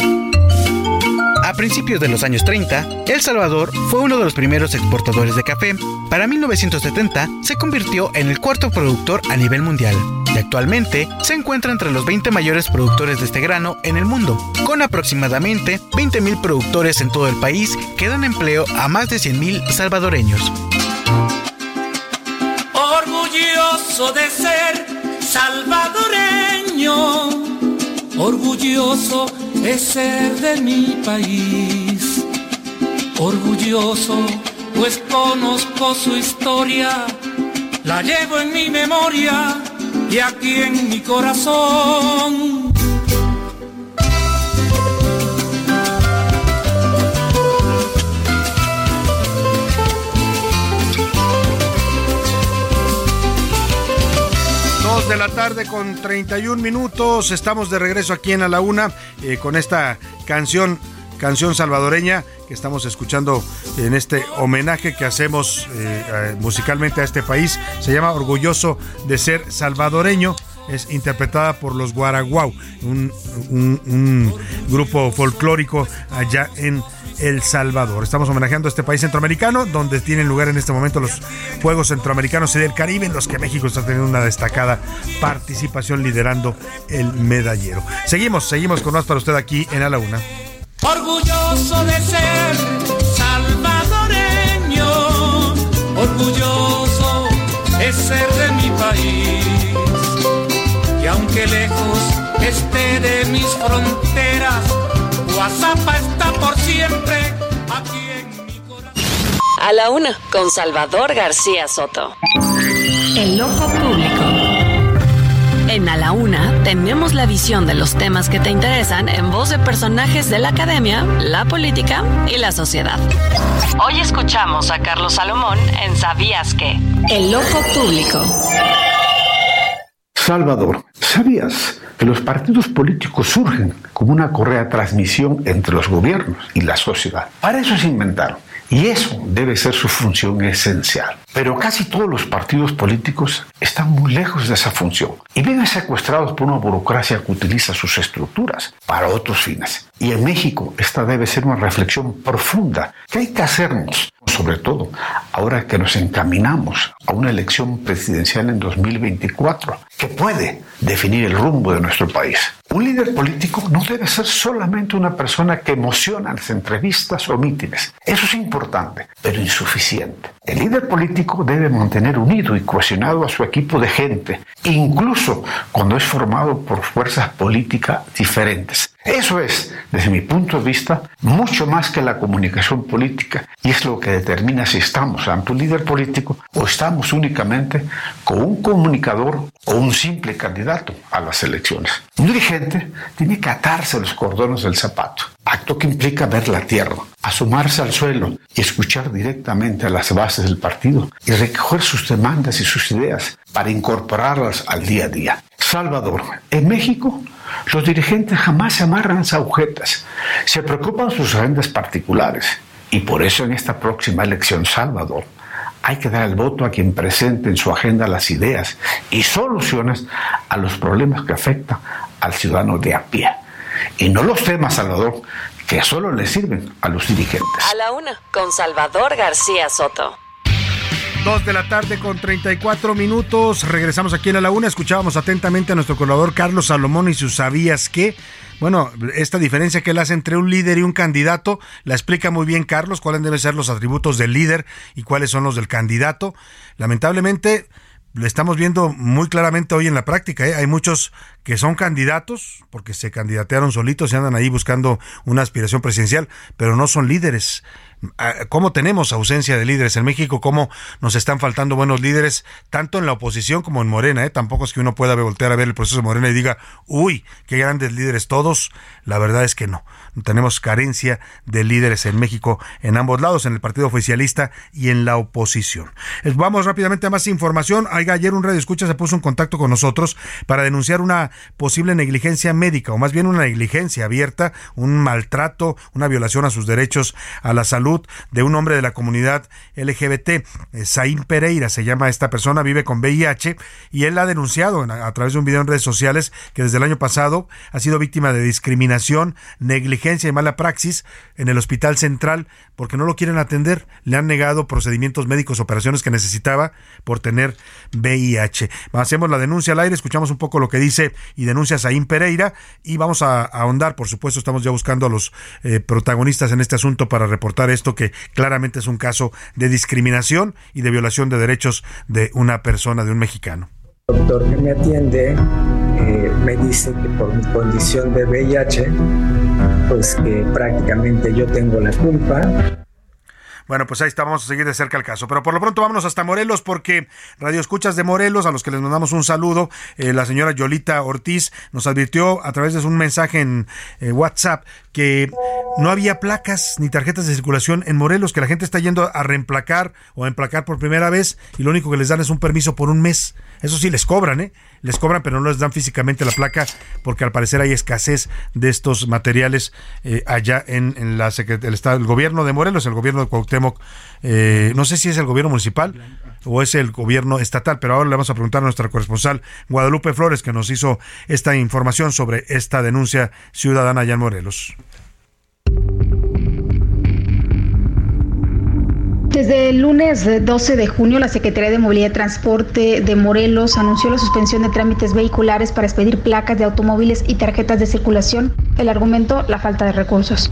A principios de los años 30, El Salvador fue uno de los primeros exportadores de café. Para 1970 se convirtió en el cuarto productor a nivel mundial y actualmente se encuentra entre los 20 mayores productores de este grano en el mundo, con aproximadamente 20.000 productores en todo el país que dan empleo a más de 100.000 salvadoreños. Orgulloso de ser salvadoreño, orgulloso es ser de mi país. Orgulloso, pues conozco su historia, la llevo en mi memoria y aquí en mi corazón. De la tarde con 31 minutos. Estamos de regreso aquí en A la Una eh, con esta canción, canción salvadoreña que estamos escuchando en este homenaje que hacemos eh, musicalmente a este país. Se llama Orgulloso de ser salvadoreño es interpretada por los Guaraguau, un, grupo folclórico allá en El Salvador. Estamos homenajeando a este país centroamericano, donde tienen lugar en este momento los Juegos Centroamericanos y del Caribe, en los que México está teniendo una destacada participación liderando el medallero. Seguimos, seguimos con más para usted aquí en A la Una. Orgulloso de ser salvadoreño, orgulloso es ser de mi país aunque lejos esté de mis fronteras, WhatsApp está por siempre aquí en mi corazón. A la una, con Salvador García Soto. El ojo público. En A la Una tenemos la visión de los temas que te interesan en voz de personajes de la academia, la política y la sociedad. Hoy escuchamos a Carlos Salomón en ¿Sabías qué? El ojo público. Salvador, ¿sabías que los partidos políticos surgen como una correa de transmisión entre los gobiernos y la sociedad? Para eso se inventaron. Y eso debe ser su función esencial. Pero casi todos los partidos políticos están muy lejos de esa función y viven secuestrados por una burocracia que utiliza sus estructuras para otros fines. Y en México esta debe ser una reflexión profunda que hay que hacernos, sobre todo ahora que nos encaminamos a una elección presidencial en 2024, que puede definir el rumbo de nuestro país. Un líder político no debe ser solamente una persona que emociona en las entrevistas o mítines. Eso es importante, pero insuficiente. El líder político debe mantener unido y cohesionado a su equipo de gente, incluso cuando es formado por fuerzas políticas diferentes. Eso es, desde mi punto de vista, mucho más que la comunicación política y es lo que determina si estamos ante un líder político o estamos únicamente con un comunicador o un simple candidato a las elecciones. Un dirigente tiene que atarse los cordones del zapato, acto que implica ver la tierra, asomarse al suelo y escuchar directamente a las bases del partido y recoger sus demandas y sus ideas para incorporarlas al día a día. Salvador, en México los dirigentes jamás se amarran a agujetas, se preocupan sus agendas particulares y por eso en esta próxima elección Salvador hay que dar el voto a quien presente en su agenda las ideas y soluciones a los problemas que afectan al ciudadano de a pie. Y no los temas, Salvador, que solo le sirven a los dirigentes. A la una, con Salvador García Soto. Dos de la tarde con 34 minutos. Regresamos aquí en la Laguna. Escuchábamos atentamente a nuestro colaborador Carlos Salomón y sus sabías que. Bueno, esta diferencia que él hace entre un líder y un candidato la explica muy bien Carlos, cuáles deben ser los atributos del líder y cuáles son los del candidato. Lamentablemente, lo estamos viendo muy claramente hoy en la práctica. ¿eh? Hay muchos que son candidatos porque se candidatearon solitos y andan ahí buscando una aspiración presidencial, pero no son líderes. Ah, ¿Cómo tenemos ausencia de líderes en México? ¿Cómo nos están faltando buenos líderes tanto en la oposición como en Morena? ¿eh? Tampoco es que uno pueda voltear a ver el proceso de Morena y diga, uy, qué grandes líderes todos. La verdad es que no. Tenemos carencia de líderes en México en ambos lados, en el partido oficialista y en la oposición. Eh, vamos rápidamente a más información. ayer un radio escucha se puso en contacto con nosotros para denunciar una posible negligencia médica o más bien una negligencia abierta, un maltrato, una violación a sus derechos a la salud de un hombre de la comunidad LGBT. Saín eh, Pereira se llama esta persona, vive con VIH y él ha denunciado a través de un video en redes sociales que desde el año pasado ha sido víctima de discriminación, negligencia y mala praxis en el Hospital Central porque no lo quieren atender. Le han negado procedimientos médicos, operaciones que necesitaba por tener VIH. Hacemos la denuncia al aire, escuchamos un poco lo que dice y denuncia Saín Pereira y vamos a, ahondar, por supuesto, estamos ya buscando a los eh, protagonistas en este asunto para reportar esto que claramente es un caso de discriminación y de violación de derechos de una persona, de un mexicano. El doctor que me atiende eh, me dice que por mi condición de VIH, pues que prácticamente yo tengo la culpa bueno, pues ahí está, vamos a seguir de cerca el caso. Pero por lo pronto vámonos hasta Morelos porque Radio Escuchas de Morelos, a los que les mandamos un saludo, eh, la señora Yolita Ortiz nos advirtió a través de un mensaje en eh, WhatsApp que no había placas ni tarjetas de circulación en Morelos, que la gente está yendo a reemplacar o a emplacar por primera vez y lo único que les dan es un permiso por un mes. Eso sí, les cobran, ¿eh? Les cobran, pero no les dan físicamente la placa porque al parecer hay escasez de estos materiales eh, allá en, el, estado, el gobierno de Morelos, el gobierno de Cuauhtémoc. Eh, no sé si es el gobierno municipal o es el gobierno estatal, pero ahora le vamos a preguntar a nuestra corresponsal Guadalupe Flores que nos hizo esta información sobre esta denuncia ciudadana allá en Morelos. Desde el lunes 12 de junio, la Secretaría de Movilidad y Transporte de Morelos anunció la suspensión de trámites vehiculares para expedir placas de automóviles y tarjetas de circulación. El argumento, la falta de recursos.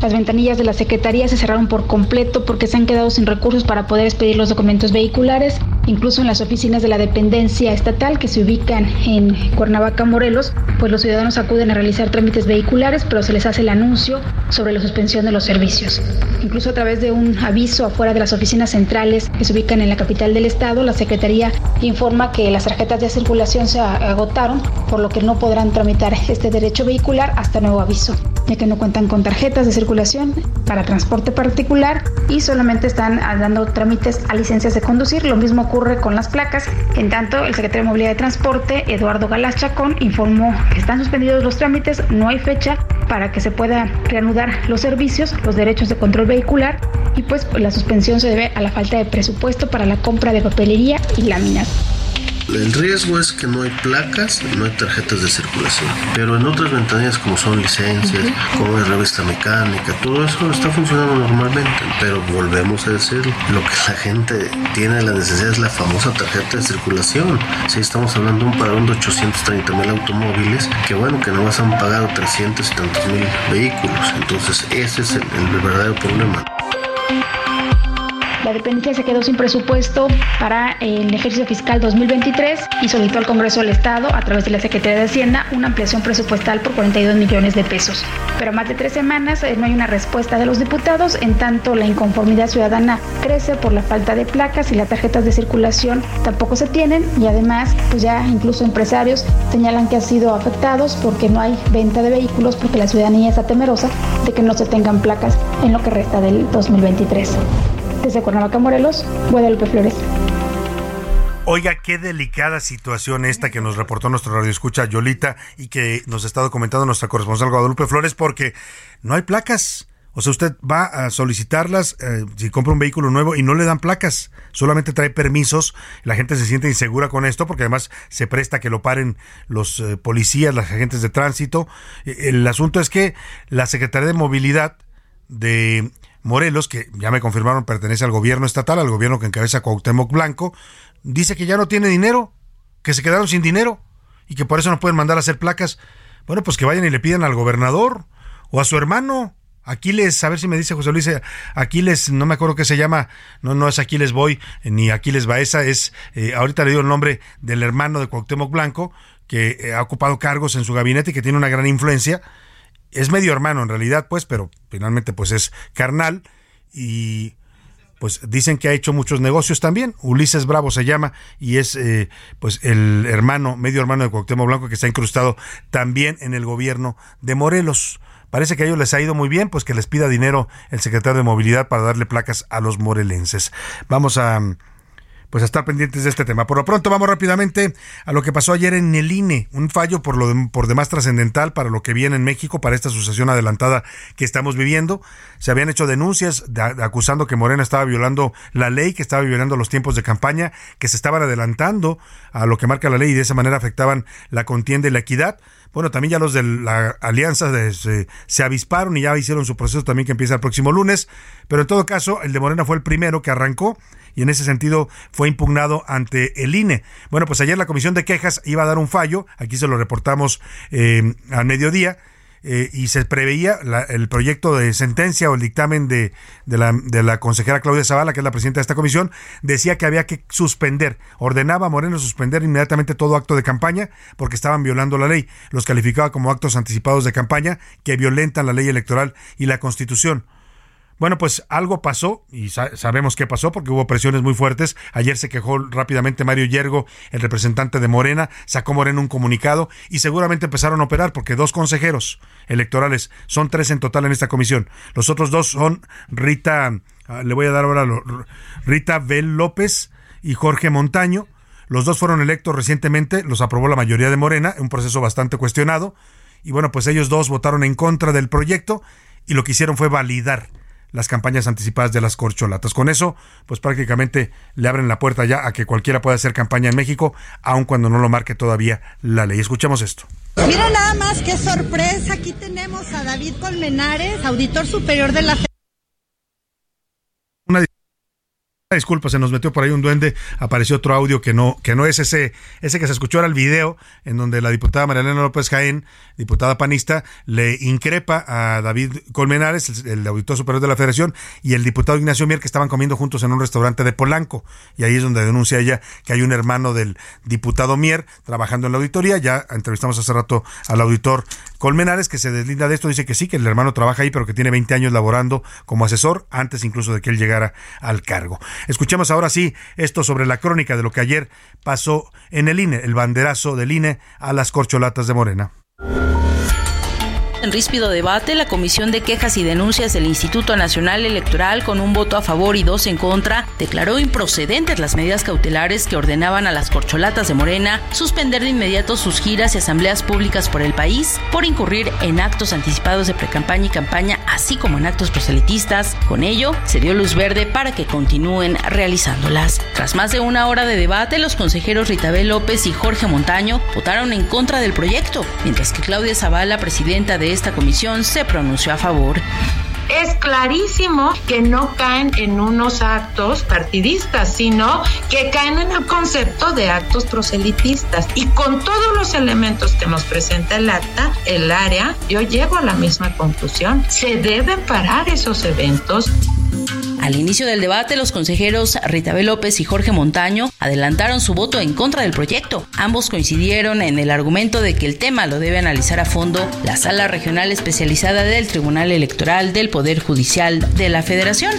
Las ventanillas de la Secretaría se cerraron por completo porque se han quedado sin recursos para poder expedir los documentos vehiculares, incluso en las oficinas de la dependencia estatal que se ubican en Cuernavaca, Morelos, pues los ciudadanos acuden a realizar trámites vehiculares, pero se les hace el anuncio sobre la suspensión de los servicios. Incluso a través de un aviso afuera de las oficinas centrales que se ubican en la capital del estado, la Secretaría informa que las tarjetas de circulación se agotaron, por lo que no podrán tramitar este derecho vehicular hasta nuevo aviso, ya que no cuentan con tarjetas de circulación para transporte particular y solamente están dando trámites a licencias de conducir. Lo mismo ocurre con las placas. En tanto, el secretario de Movilidad de Transporte, Eduardo Galás Chacón, informó que están suspendidos los trámites, no hay fecha para que se pueda reanudar los servicios, los derechos de control vehicular y pues la suspensión se debe a la falta de presupuesto para la compra de papelería y láminas. El riesgo es que no hay placas, no hay tarjetas de circulación. Pero en otras ventanillas como son licencias, como es revista mecánica, todo eso está funcionando normalmente. Pero volvemos a decir, lo que la gente tiene la necesidad es la famosa tarjeta de circulación. Si estamos hablando de un padrón de 830 mil automóviles, que bueno, que no vas han pagado 300 y tantos mil vehículos. Entonces ese es el, el verdadero problema. La dependencia se quedó sin presupuesto para el ejercicio fiscal 2023 y solicitó al Congreso del Estado, a través de la Secretaría de Hacienda, una ampliación presupuestal por 42 millones de pesos. Pero más de tres semanas eh, no hay una respuesta de los diputados, en tanto la inconformidad ciudadana crece por la falta de placas y las tarjetas de circulación tampoco se tienen y además pues ya incluso empresarios señalan que han sido afectados porque no hay venta de vehículos porque la ciudadanía está temerosa de que no se tengan placas en lo que resta del 2023. Desde Cuernavaca, Morelos, Guadalupe Flores. Oiga, qué delicada situación esta que nos reportó nuestro radio escucha Yolita y que nos ha estado comentando nuestra corresponsal Guadalupe Flores porque no hay placas. O sea, usted va a solicitarlas eh, si compra un vehículo nuevo y no le dan placas, solamente trae permisos. La gente se siente insegura con esto porque además se presta que lo paren los eh, policías, los agentes de tránsito. E, el asunto es que la Secretaría de Movilidad de Morelos, que ya me confirmaron pertenece al gobierno estatal, al gobierno que encabeza Cuauhtémoc Blanco, dice que ya no tiene dinero, que se quedaron sin dinero y que por eso no pueden mandar a hacer placas. Bueno, pues que vayan y le pidan al gobernador o a su hermano. Aquiles, a ver si me dice José Luis, Aquiles, no me acuerdo qué se llama, no, no es Aquiles Boy, ni Aquiles Baeza, es, eh, ahorita le digo el nombre del hermano de Cuauhtémoc Blanco, que eh, ha ocupado cargos en su gabinete y que tiene una gran influencia, es medio hermano en realidad, pues, pero finalmente pues es carnal y pues dicen que ha hecho muchos negocios también. Ulises Bravo se llama y es eh, pues el hermano, medio hermano de Cuauhtémoc Blanco que está incrustado también en el gobierno de Morelos. Parece que a ellos les ha ido muy bien, pues que les pida dinero el secretario de Movilidad para darle placas a los morelenses. Vamos a pues a estar pendientes de este tema. Por lo pronto vamos rápidamente a lo que pasó ayer en el INE, un fallo por lo por demás trascendental para lo que viene en México para esta sucesión adelantada que estamos viviendo. Se habían hecho denuncias acusando que Morena estaba violando la ley, que estaba violando los tiempos de campaña, que se estaban adelantando a lo que marca la ley y de esa manera afectaban la contienda y la equidad. Bueno, también ya los de la alianza se, se, avisparon y ya hicieron su proceso también que empieza el próximo lunes. Pero en todo caso, el de Morena fue el primero que arrancó y en ese sentido fue impugnado ante el INE. Bueno, pues ayer la Comisión de Quejas iba a dar un fallo, aquí se lo reportamos eh, al mediodía. Eh, y se preveía el proyecto de sentencia o el dictamen de, de, la, de la consejera Claudia Zavala, que es la presidenta de esta comisión, decía que había que suspender, ordenaba a Moreno suspender inmediatamente todo acto de campaña porque estaban violando la ley, los calificaba como actos anticipados de campaña que violentan la ley electoral y la constitución. Bueno, pues algo pasó y sabemos qué pasó porque hubo presiones muy fuertes. Ayer se quejó rápidamente Mario Yergo, el representante de Morena, sacó Morena un comunicado y seguramente empezaron a operar porque dos consejeros electorales, son tres en total en esta comisión. Los otros dos son Rita, ah, le voy a dar ahora Rita Bel López y Jorge Montaño. Los dos fueron electos recientemente, los aprobó la mayoría de Morena, un proceso bastante cuestionado. Y bueno, pues ellos dos votaron en contra del proyecto y lo que hicieron fue validar las campañas anticipadas de las corcholatas. Con eso, pues prácticamente le abren la puerta ya a que cualquiera pueda hacer campaña en México, aun cuando no lo marque todavía la ley. Escuchemos esto. Mira nada más qué sorpresa. Aquí tenemos a David Colmenares, auditor superior de la Disculpa, se nos metió por ahí un duende, apareció otro audio que no, que no es ese, ese que se escuchó era el video en donde la diputada Mariana López Jaén, diputada panista, le increpa a David Colmenares, el, auditor superior de la federación, y el diputado Ignacio Mier que estaban comiendo juntos en un restaurante de Polanco. Y ahí es donde denuncia ella que hay un hermano del diputado Mier trabajando en la auditoría. Ya entrevistamos hace rato al auditor Colmenares que se deslinda de esto, dice que sí, que el hermano trabaja ahí, pero que tiene 20 años laborando como asesor antes incluso de que él llegara al cargo. Escuchemos ahora sí esto sobre la crónica de lo que ayer pasó en el INE, el banderazo del INE a las corcholatas de Morena. En ríspido debate, la Comisión de Quejas y Denuncias del Instituto Nacional Electoral, con un voto a favor y dos en contra, declaró improcedentes las medidas cautelares que ordenaban a las corcholatas de Morena suspender de inmediato sus giras y asambleas públicas por el país por incurrir en actos anticipados de precampaña y campaña, así como en actos proselitistas. Con ello, se dio luz verde para que continúen realizándolas. Tras más de una hora de debate, los consejeros Ritabel López y Jorge Montaño votaron en contra del proyecto, mientras que Claudia Zavala, presidenta de esta comisión se pronunció a favor. Es clarísimo que no caen en unos actos partidistas, sino que caen en el concepto de actos proselitistas. Y con todos los elementos que nos presenta el acta, el área, yo llego a la misma conclusión. Se deben parar esos eventos. Al inicio del debate, los consejeros Ritabel López y Jorge Montaño adelantaron su voto en contra del proyecto. Ambos coincidieron en el argumento de que el tema lo debe analizar a fondo la Sala Regional Especializada del Tribunal Electoral del Poder Judicial de la Federación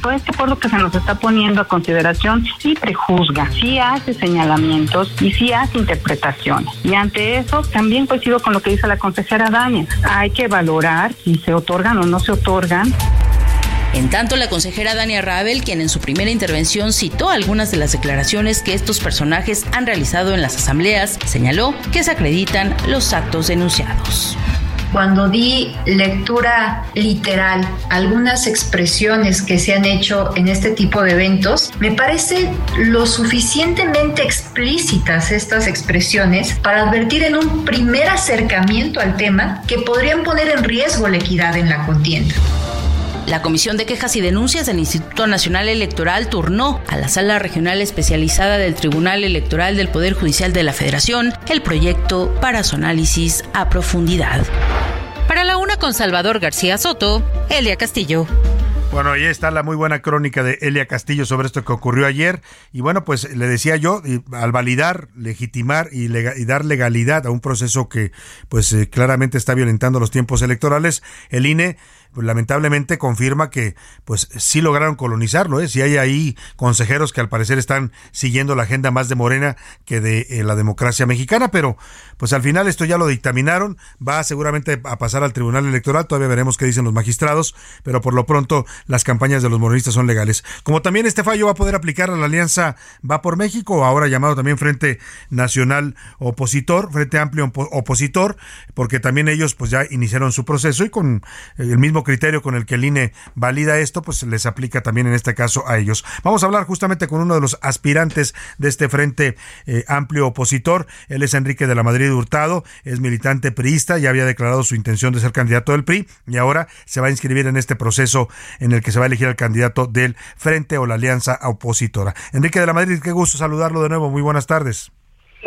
todo este acuerdo que se nos está poniendo a consideración sí prejuzga, sí hace señalamientos y sí hace interpretaciones. Y ante eso también coincido con lo que dice la consejera Dania. Hay que valorar si se otorgan o no se otorgan en tanto, la consejera Dania Rabel, quien en su primera intervención citó algunas de las declaraciones que estos personajes han realizado en las asambleas, señaló que se acreditan los actos denunciados cuando di lectura literal algunas expresiones que se han hecho en este tipo de eventos, me parece lo suficientemente explícitas estas expresiones para advertir en un primer acercamiento al tema que podrían poner en riesgo la equidad en la contienda. La Comisión de Quejas y Denuncias del Instituto Nacional Electoral turnó a la Sala Regional Especializada del Tribunal Electoral del Poder Judicial de la Federación el proyecto para su análisis a profundidad. Para la una con Salvador García Soto, Elia Castillo. Bueno, ahí está la muy buena crónica de Elia Castillo sobre esto que ocurrió ayer. Y bueno, pues le decía yo, al validar, legitimar y, dar legalidad a un proceso que pues eh, claramente está violentando los tiempos electorales, el INE pues, lamentablemente confirma que pues sí lograron colonizarlo, ¿eh? si hay ahí consejeros que al parecer están siguiendo la agenda más de Morena que de eh, la democracia mexicana, pero pues al final esto ya lo dictaminaron, va seguramente a pasar al Tribunal Electoral, todavía veremos qué dicen los magistrados, pero por lo pronto las campañas de los morenistas son legales. Como también este fallo va a poder aplicar a la alianza Va por México, ahora llamado también Frente Nacional Opositor, Frente Amplio Opositor, porque también ellos pues ya iniciaron su proceso y con el mismo criterio con el que el INE valida esto, pues les aplica también en este caso a ellos. Vamos a hablar justamente con uno de los aspirantes de este frente eh, amplio opositor. Él es Enrique de la Madrid Hurtado, es militante priista, ya había declarado su intención de ser candidato del PRI y ahora se va a inscribir en este proceso en el que se va a elegir al candidato del frente o la alianza opositora. Enrique de la Madrid, qué gusto saludarlo de nuevo. Muy buenas tardes.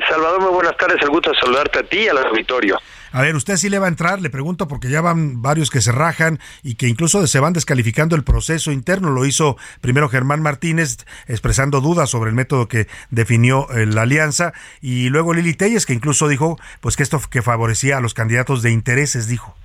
Salvador, muy buenas tardes. El gusto de saludarte a ti y al auditorio. A ver, ¿usted sí le va a entrar? Le pregunto porque ya van varios que se rajan y que incluso se van descalificando el proceso interno. Lo hizo primero Germán Martínez expresando dudas sobre el método que definió eh, la alianza y luego Lili Telles que incluso dijo pues que esto que favorecía a los candidatos de intereses, dijo.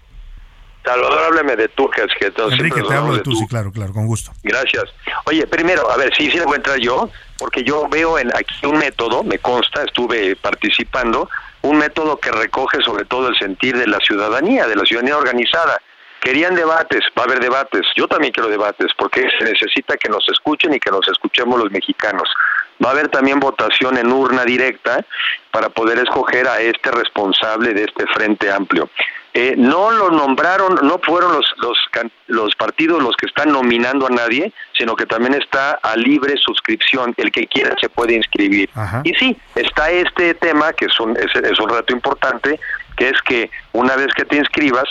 Salvador, hábleme de tú, que, que Enrique, te hablo de, tú, sí, claro, claro, con gusto. Gracias. Oye, primero, a ver, sí, sí le voy a entrar yo, porque yo veo en aquí un método, me consta, estuve participando, un método que recoge sobre todo el sentir de la ciudadanía, de la ciudadanía organizada. Querían debates, va a haber debates, yo también quiero debates, porque se necesita que nos escuchen y que nos escuchemos los mexicanos. Va a haber también votación en urna directa para poder escoger a este responsable de este Frente Amplio. Eh, no lo nombraron, no fueron los, los, los partidos los que están nominando a nadie, sino que también está a libre suscripción, el que quiera se puede inscribir. Y sí, está este tema, que es un, es, es un reto importante, que es que una vez que te inscribas,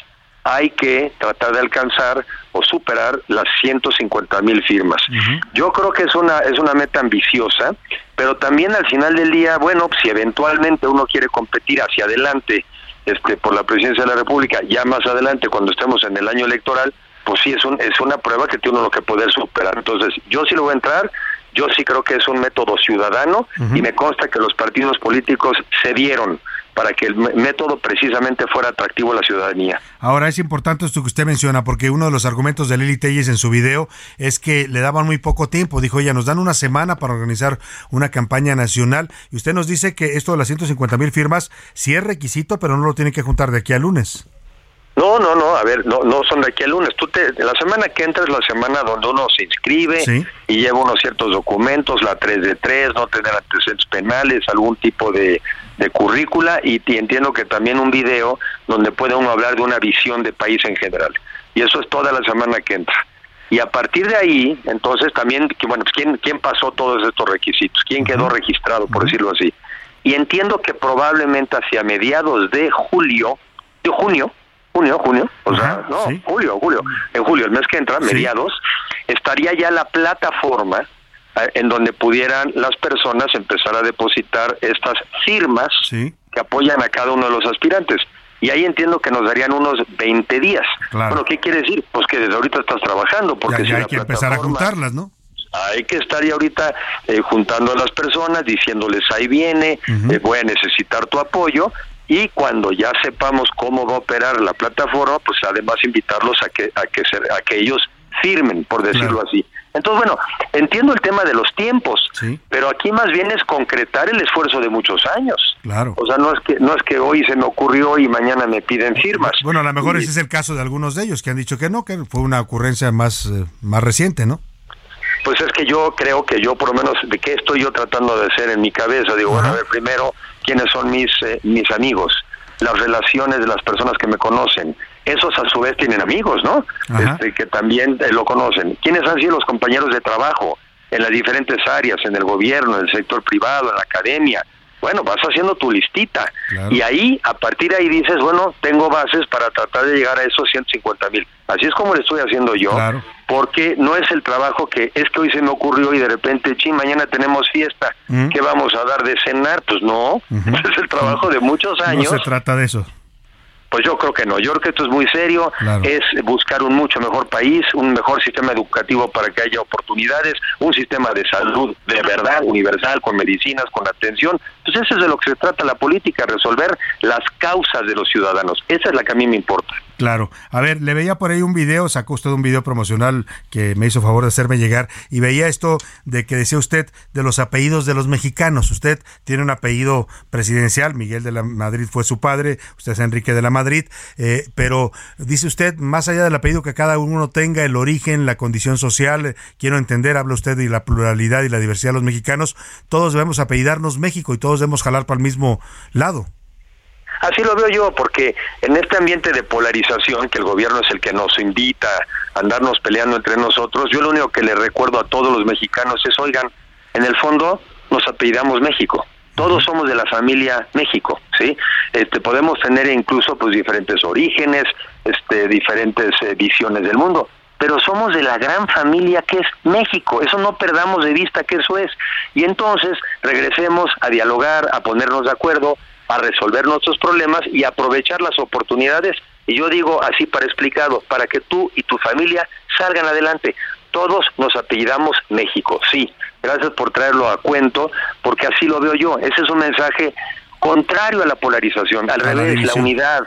hay que tratar de alcanzar o superar las 150 mil firmas. Yo creo que es una es una meta ambiciosa, pero también al final del día, bueno, si eventualmente uno quiere competir hacia adelante este por la presidencia de la República, ya más adelante cuando estemos en el año electoral, pues sí es un es una prueba que tiene uno que poder superar. Entonces, yo sí lo voy a entrar, yo sí creo que es un método ciudadano y me consta que los partidos políticos se dieron para que el método precisamente fuera atractivo a la ciudadanía. Ahora es importante esto que usted menciona, porque uno de los argumentos de Lili Telles en su video es que le daban muy poco tiempo. Dijo ella, nos dan una semana para organizar una campaña nacional. Y usted nos dice que esto de las 150 mil firmas sí es requisito, pero no lo tiene que juntar de aquí a lunes. No, no, no, a ver, no, no son de aquí al lunes. Tú te, la semana que entra es la semana donde uno se inscribe y lleva unos ciertos documentos, la 3 de 3, no tener antecedentes penales, algún tipo de, de currícula y, entiendo que también un video donde puede uno hablar de una visión de país en general. Y eso es toda la semana que entra. Y a partir de ahí, entonces también, bueno, pues, ¿quién, quién pasó todos estos requisitos? ¿Quién quedó registrado, por decirlo así? Y entiendo que probablemente hacia mediados de julio, de junio, junio, junio, o sea, no, julio, julio, en julio, el mes que entra, mediados, estaría ya la plataforma eh, en donde pudieran las personas empezar a depositar estas firmas que apoyan a cada uno de los aspirantes. Y ahí entiendo que nos darían unos 20 días. Bueno, ¿qué quiere decir? Pues que desde ahorita estás trabajando. Porque ya, hay que empezar a juntarlas, ¿no? Hay que estar ya ahorita eh, juntando a las personas, diciéndoles ahí viene, eh, voy a necesitar tu apoyo, y cuando ya sepamos cómo va a operar la plataforma, pues además invitarlos a que a que a que ellos firmen, por decirlo así. Entonces, bueno, entiendo el tema de los tiempos, pero aquí más bien es concretar el esfuerzo de muchos años. Claro. O sea, no es que no es que hoy se me ocurrió y mañana me piden firmas. Bueno, a lo mejor ese es el caso de algunos de ellos que han dicho que no, que fue una ocurrencia más eh, más reciente, ¿no? Pues es que yo creo que yo por lo menos de qué estoy yo tratando de hacer en mi cabeza, digo, bueno, a ver, primero quiénes son mis, eh, mis amigos, las relaciones de las personas que me conocen. Esos a su vez tienen amigos, ¿no? Este, que también eh, lo conocen. ¿Quiénes han sido los compañeros de trabajo en las diferentes áreas, en el gobierno, en el sector privado, en la academia? Bueno, vas haciendo tu listita y ahí, a partir de ahí dices, bueno, tengo bases para tratar de llegar a esos 150 mil. Así es como lo estoy haciendo yo, porque no es el trabajo que es que hoy se me ocurrió y de repente, ching, mañana tenemos fiesta, ¿qué vamos a dar de cenar? Pues no, es el trabajo de muchos años. No se trata de eso. Pues yo creo que no. Yo creo que esto es muy serio. Es buscar un mucho mejor país, un mejor sistema educativo para que haya oportunidades, un sistema de salud de verdad, universal, con medicinas, con atención. Pues eso es de lo que se trata la política, resolver las causas de los ciudadanos. Esa es la que a mí me importa. Claro. A ver, le veía por ahí un video, sacó usted un video promocional que me hizo favor de hacerme llegar y veía esto de que decía usted de los apellidos de los mexicanos. Usted tiene un apellido presidencial, Miguel de la Madrid fue su padre, usted es Enrique de la Madrid, eh, pero dice usted, más allá del apellido que cada uno tenga, el origen, la condición social, quiero entender, habla usted de la pluralidad y la diversidad de los mexicanos, todos debemos apellidarnos México y todos debemos jalar para el mismo lado. Así lo veo yo, porque en este ambiente de polarización, que el gobierno es el que nos invita a andarnos peleando entre nosotros, yo lo único que le recuerdo a todos los mexicanos es, oigan, en el fondo nos apellidamos México. Todos somos de la familia México, ¿sí? Este, podemos tener incluso pues diferentes orígenes, este, diferentes eh, visiones del mundo, pero somos de la gran familia que es México. Eso no perdamos de vista que eso es. Y entonces regresemos a dialogar, a ponernos de acuerdo, a resolver nuestros problemas y aprovechar las oportunidades. Y yo digo así para explicado, para que tú y tu familia salgan adelante. Todos nos apellidamos México, sí. Gracias por traerlo a cuento, porque así lo veo yo. Ese es un mensaje contrario a la polarización, al revés, la, unidad.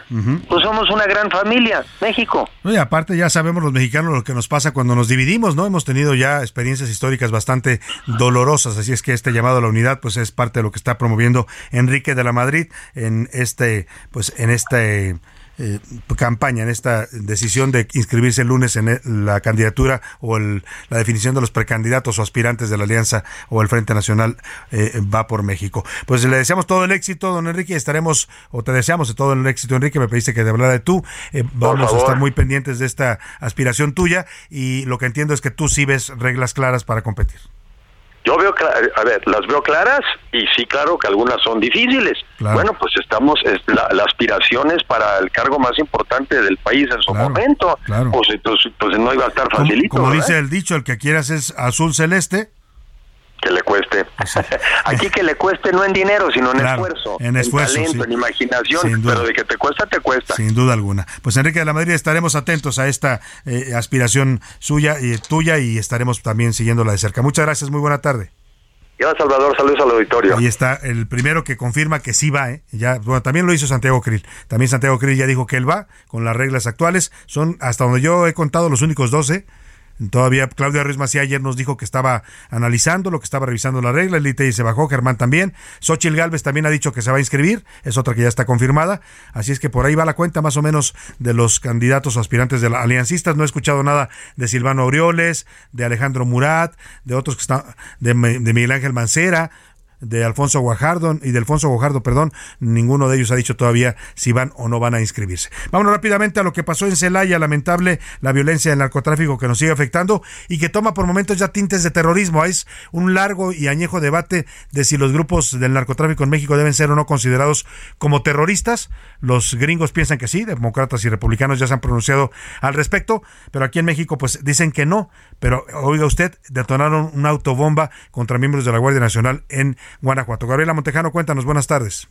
Pues somos una gran familia, México. y aparte ya sabemos los mexicanos lo que nos pasa cuando nos dividimos, ¿no? Hemos tenido ya experiencias históricas bastante dolorosas, así es que este llamado a la unidad pues es parte de lo que está promoviendo Enrique de la Madrid en este pues en este eh, campaña, en esta decisión de inscribirse el lunes en la candidatura o el, la definición de los precandidatos o aspirantes de la Alianza o el Frente Nacional eh, va por México. Pues le deseamos todo el éxito, don Enrique, estaremos, o te deseamos todo el éxito, Enrique, me pediste que te hablara de tú, eh, vamos a estar muy pendientes de esta aspiración tuya y lo que entiendo es que tú sí ves reglas claras para competir. Yo veo, a ver, las veo claras y sí, claro que algunas son difíciles. Bueno, pues estamos, la, aspiración es para el cargo más importante del país en su momento. Pues entonces pues no iba a estar facilito. Como, dice el dicho, el que quieras es azul celeste. Que le cueste. Aquí que le cueste no en dinero, sino en esfuerzo. En esfuerzo. talento, en imaginación. Pero de que te cuesta, te cuesta. Sin duda alguna. Pues Enrique de la Madrid, estaremos atentos a esta eh, aspiración suya y tuya y estaremos también siguiéndola de cerca. Muchas gracias, muy buena tarde. Ya, Salvador, saludos al auditorio. Ahí está el primero que confirma que sí va, ¿eh? Ya, bueno, también lo hizo Santiago Krill. También Santiago Krill ya dijo que él va con las reglas actuales. Son, hasta donde yo he contado, los únicos 12 Todavía Claudia Ruiz Macía ayer nos dijo que estaba analizando lo que estaba revisando la regla, el ITI se bajó, Germán también. Xochil Gálvez también ha dicho que se va a inscribir, es otra que ya está confirmada. Así es que por ahí va la cuenta más o menos de los candidatos aspirantes de la aliancistas. No he escuchado nada de Silvano Aureoles, de Alejandro Murat, de otros que están, de Miguel Ángel Mancera de Alfonso Guajardo y de Alfonso Guajardo, perdón, ninguno de ellos ha dicho todavía si van o no van a inscribirse. Vámonos rápidamente a lo que pasó en Celaya, lamentable la violencia del narcotráfico que nos sigue afectando y que toma por momentos ya tintes de terrorismo. Es un largo y añejo debate de si los grupos del narcotráfico en México deben ser o no considerados como terroristas. Los gringos piensan que sí, demócratas y republicanos ya se han pronunciado al respecto, pero aquí en México pues dicen que no. Pero oiga usted, detonaron una autobomba contra miembros de la Guardia Nacional en Guanajuato. Gabriela Montejano, cuéntanos, buenas tardes.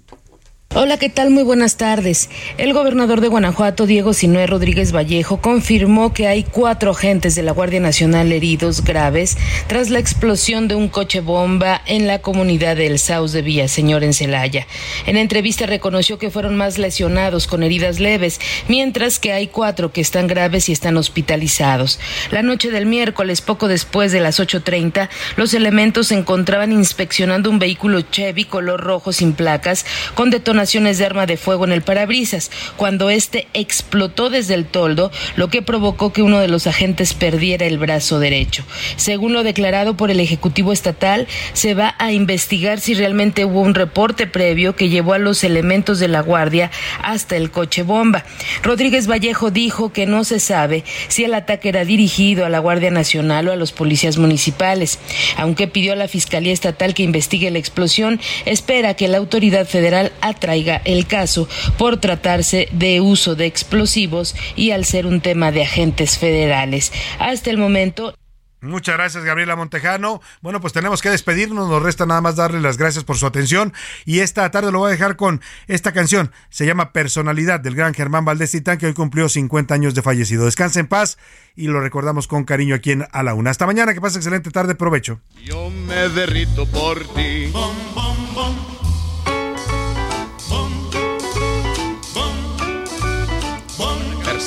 Hola, ¿qué tal? Muy buenas tardes. El gobernador de Guanajuato, Diego Sinué Rodríguez Vallejo, confirmó que hay cuatro agentes de la Guardia Nacional heridos graves tras la explosión de un coche bomba en la comunidad del Saus de Villaseñor en Celaya. En entrevista reconoció que fueron más lesionados con heridas leves, mientras que hay cuatro que están graves y están hospitalizados. La noche del miércoles, poco después de las 8.30, los elementos se encontraban inspeccionando un vehículo Chevy color rojo sin placas con detonación de arma de fuego en el parabrisas, cuando este explotó desde el toldo, lo que provocó que uno de los agentes perdiera el brazo derecho. Según lo declarado por el Ejecutivo Estatal, se va a investigar si realmente hubo un reporte previo que llevó a los elementos de la Guardia hasta el coche bomba. Rodríguez Vallejo dijo que no se sabe si el ataque era dirigido a la Guardia Nacional o a los policías municipales. Aunque pidió a la Fiscalía Estatal que investigue la explosión, espera que la autoridad federal atraiga el caso por tratarse de uso de explosivos y al ser un tema de agentes federales. Hasta el momento Muchas gracias, Gabriela Montejano. Bueno, pues tenemos que despedirnos. Nos resta nada más darle las gracias por su atención. Y esta tarde lo voy a dejar con esta canción. Se llama Personalidad del gran Germán Valdés Titán, que hoy cumplió 50 años de fallecido. Descanse en paz y lo recordamos con cariño aquí en A la Una. Hasta mañana, que pase excelente tarde. Provecho. Yo me derrito por ti.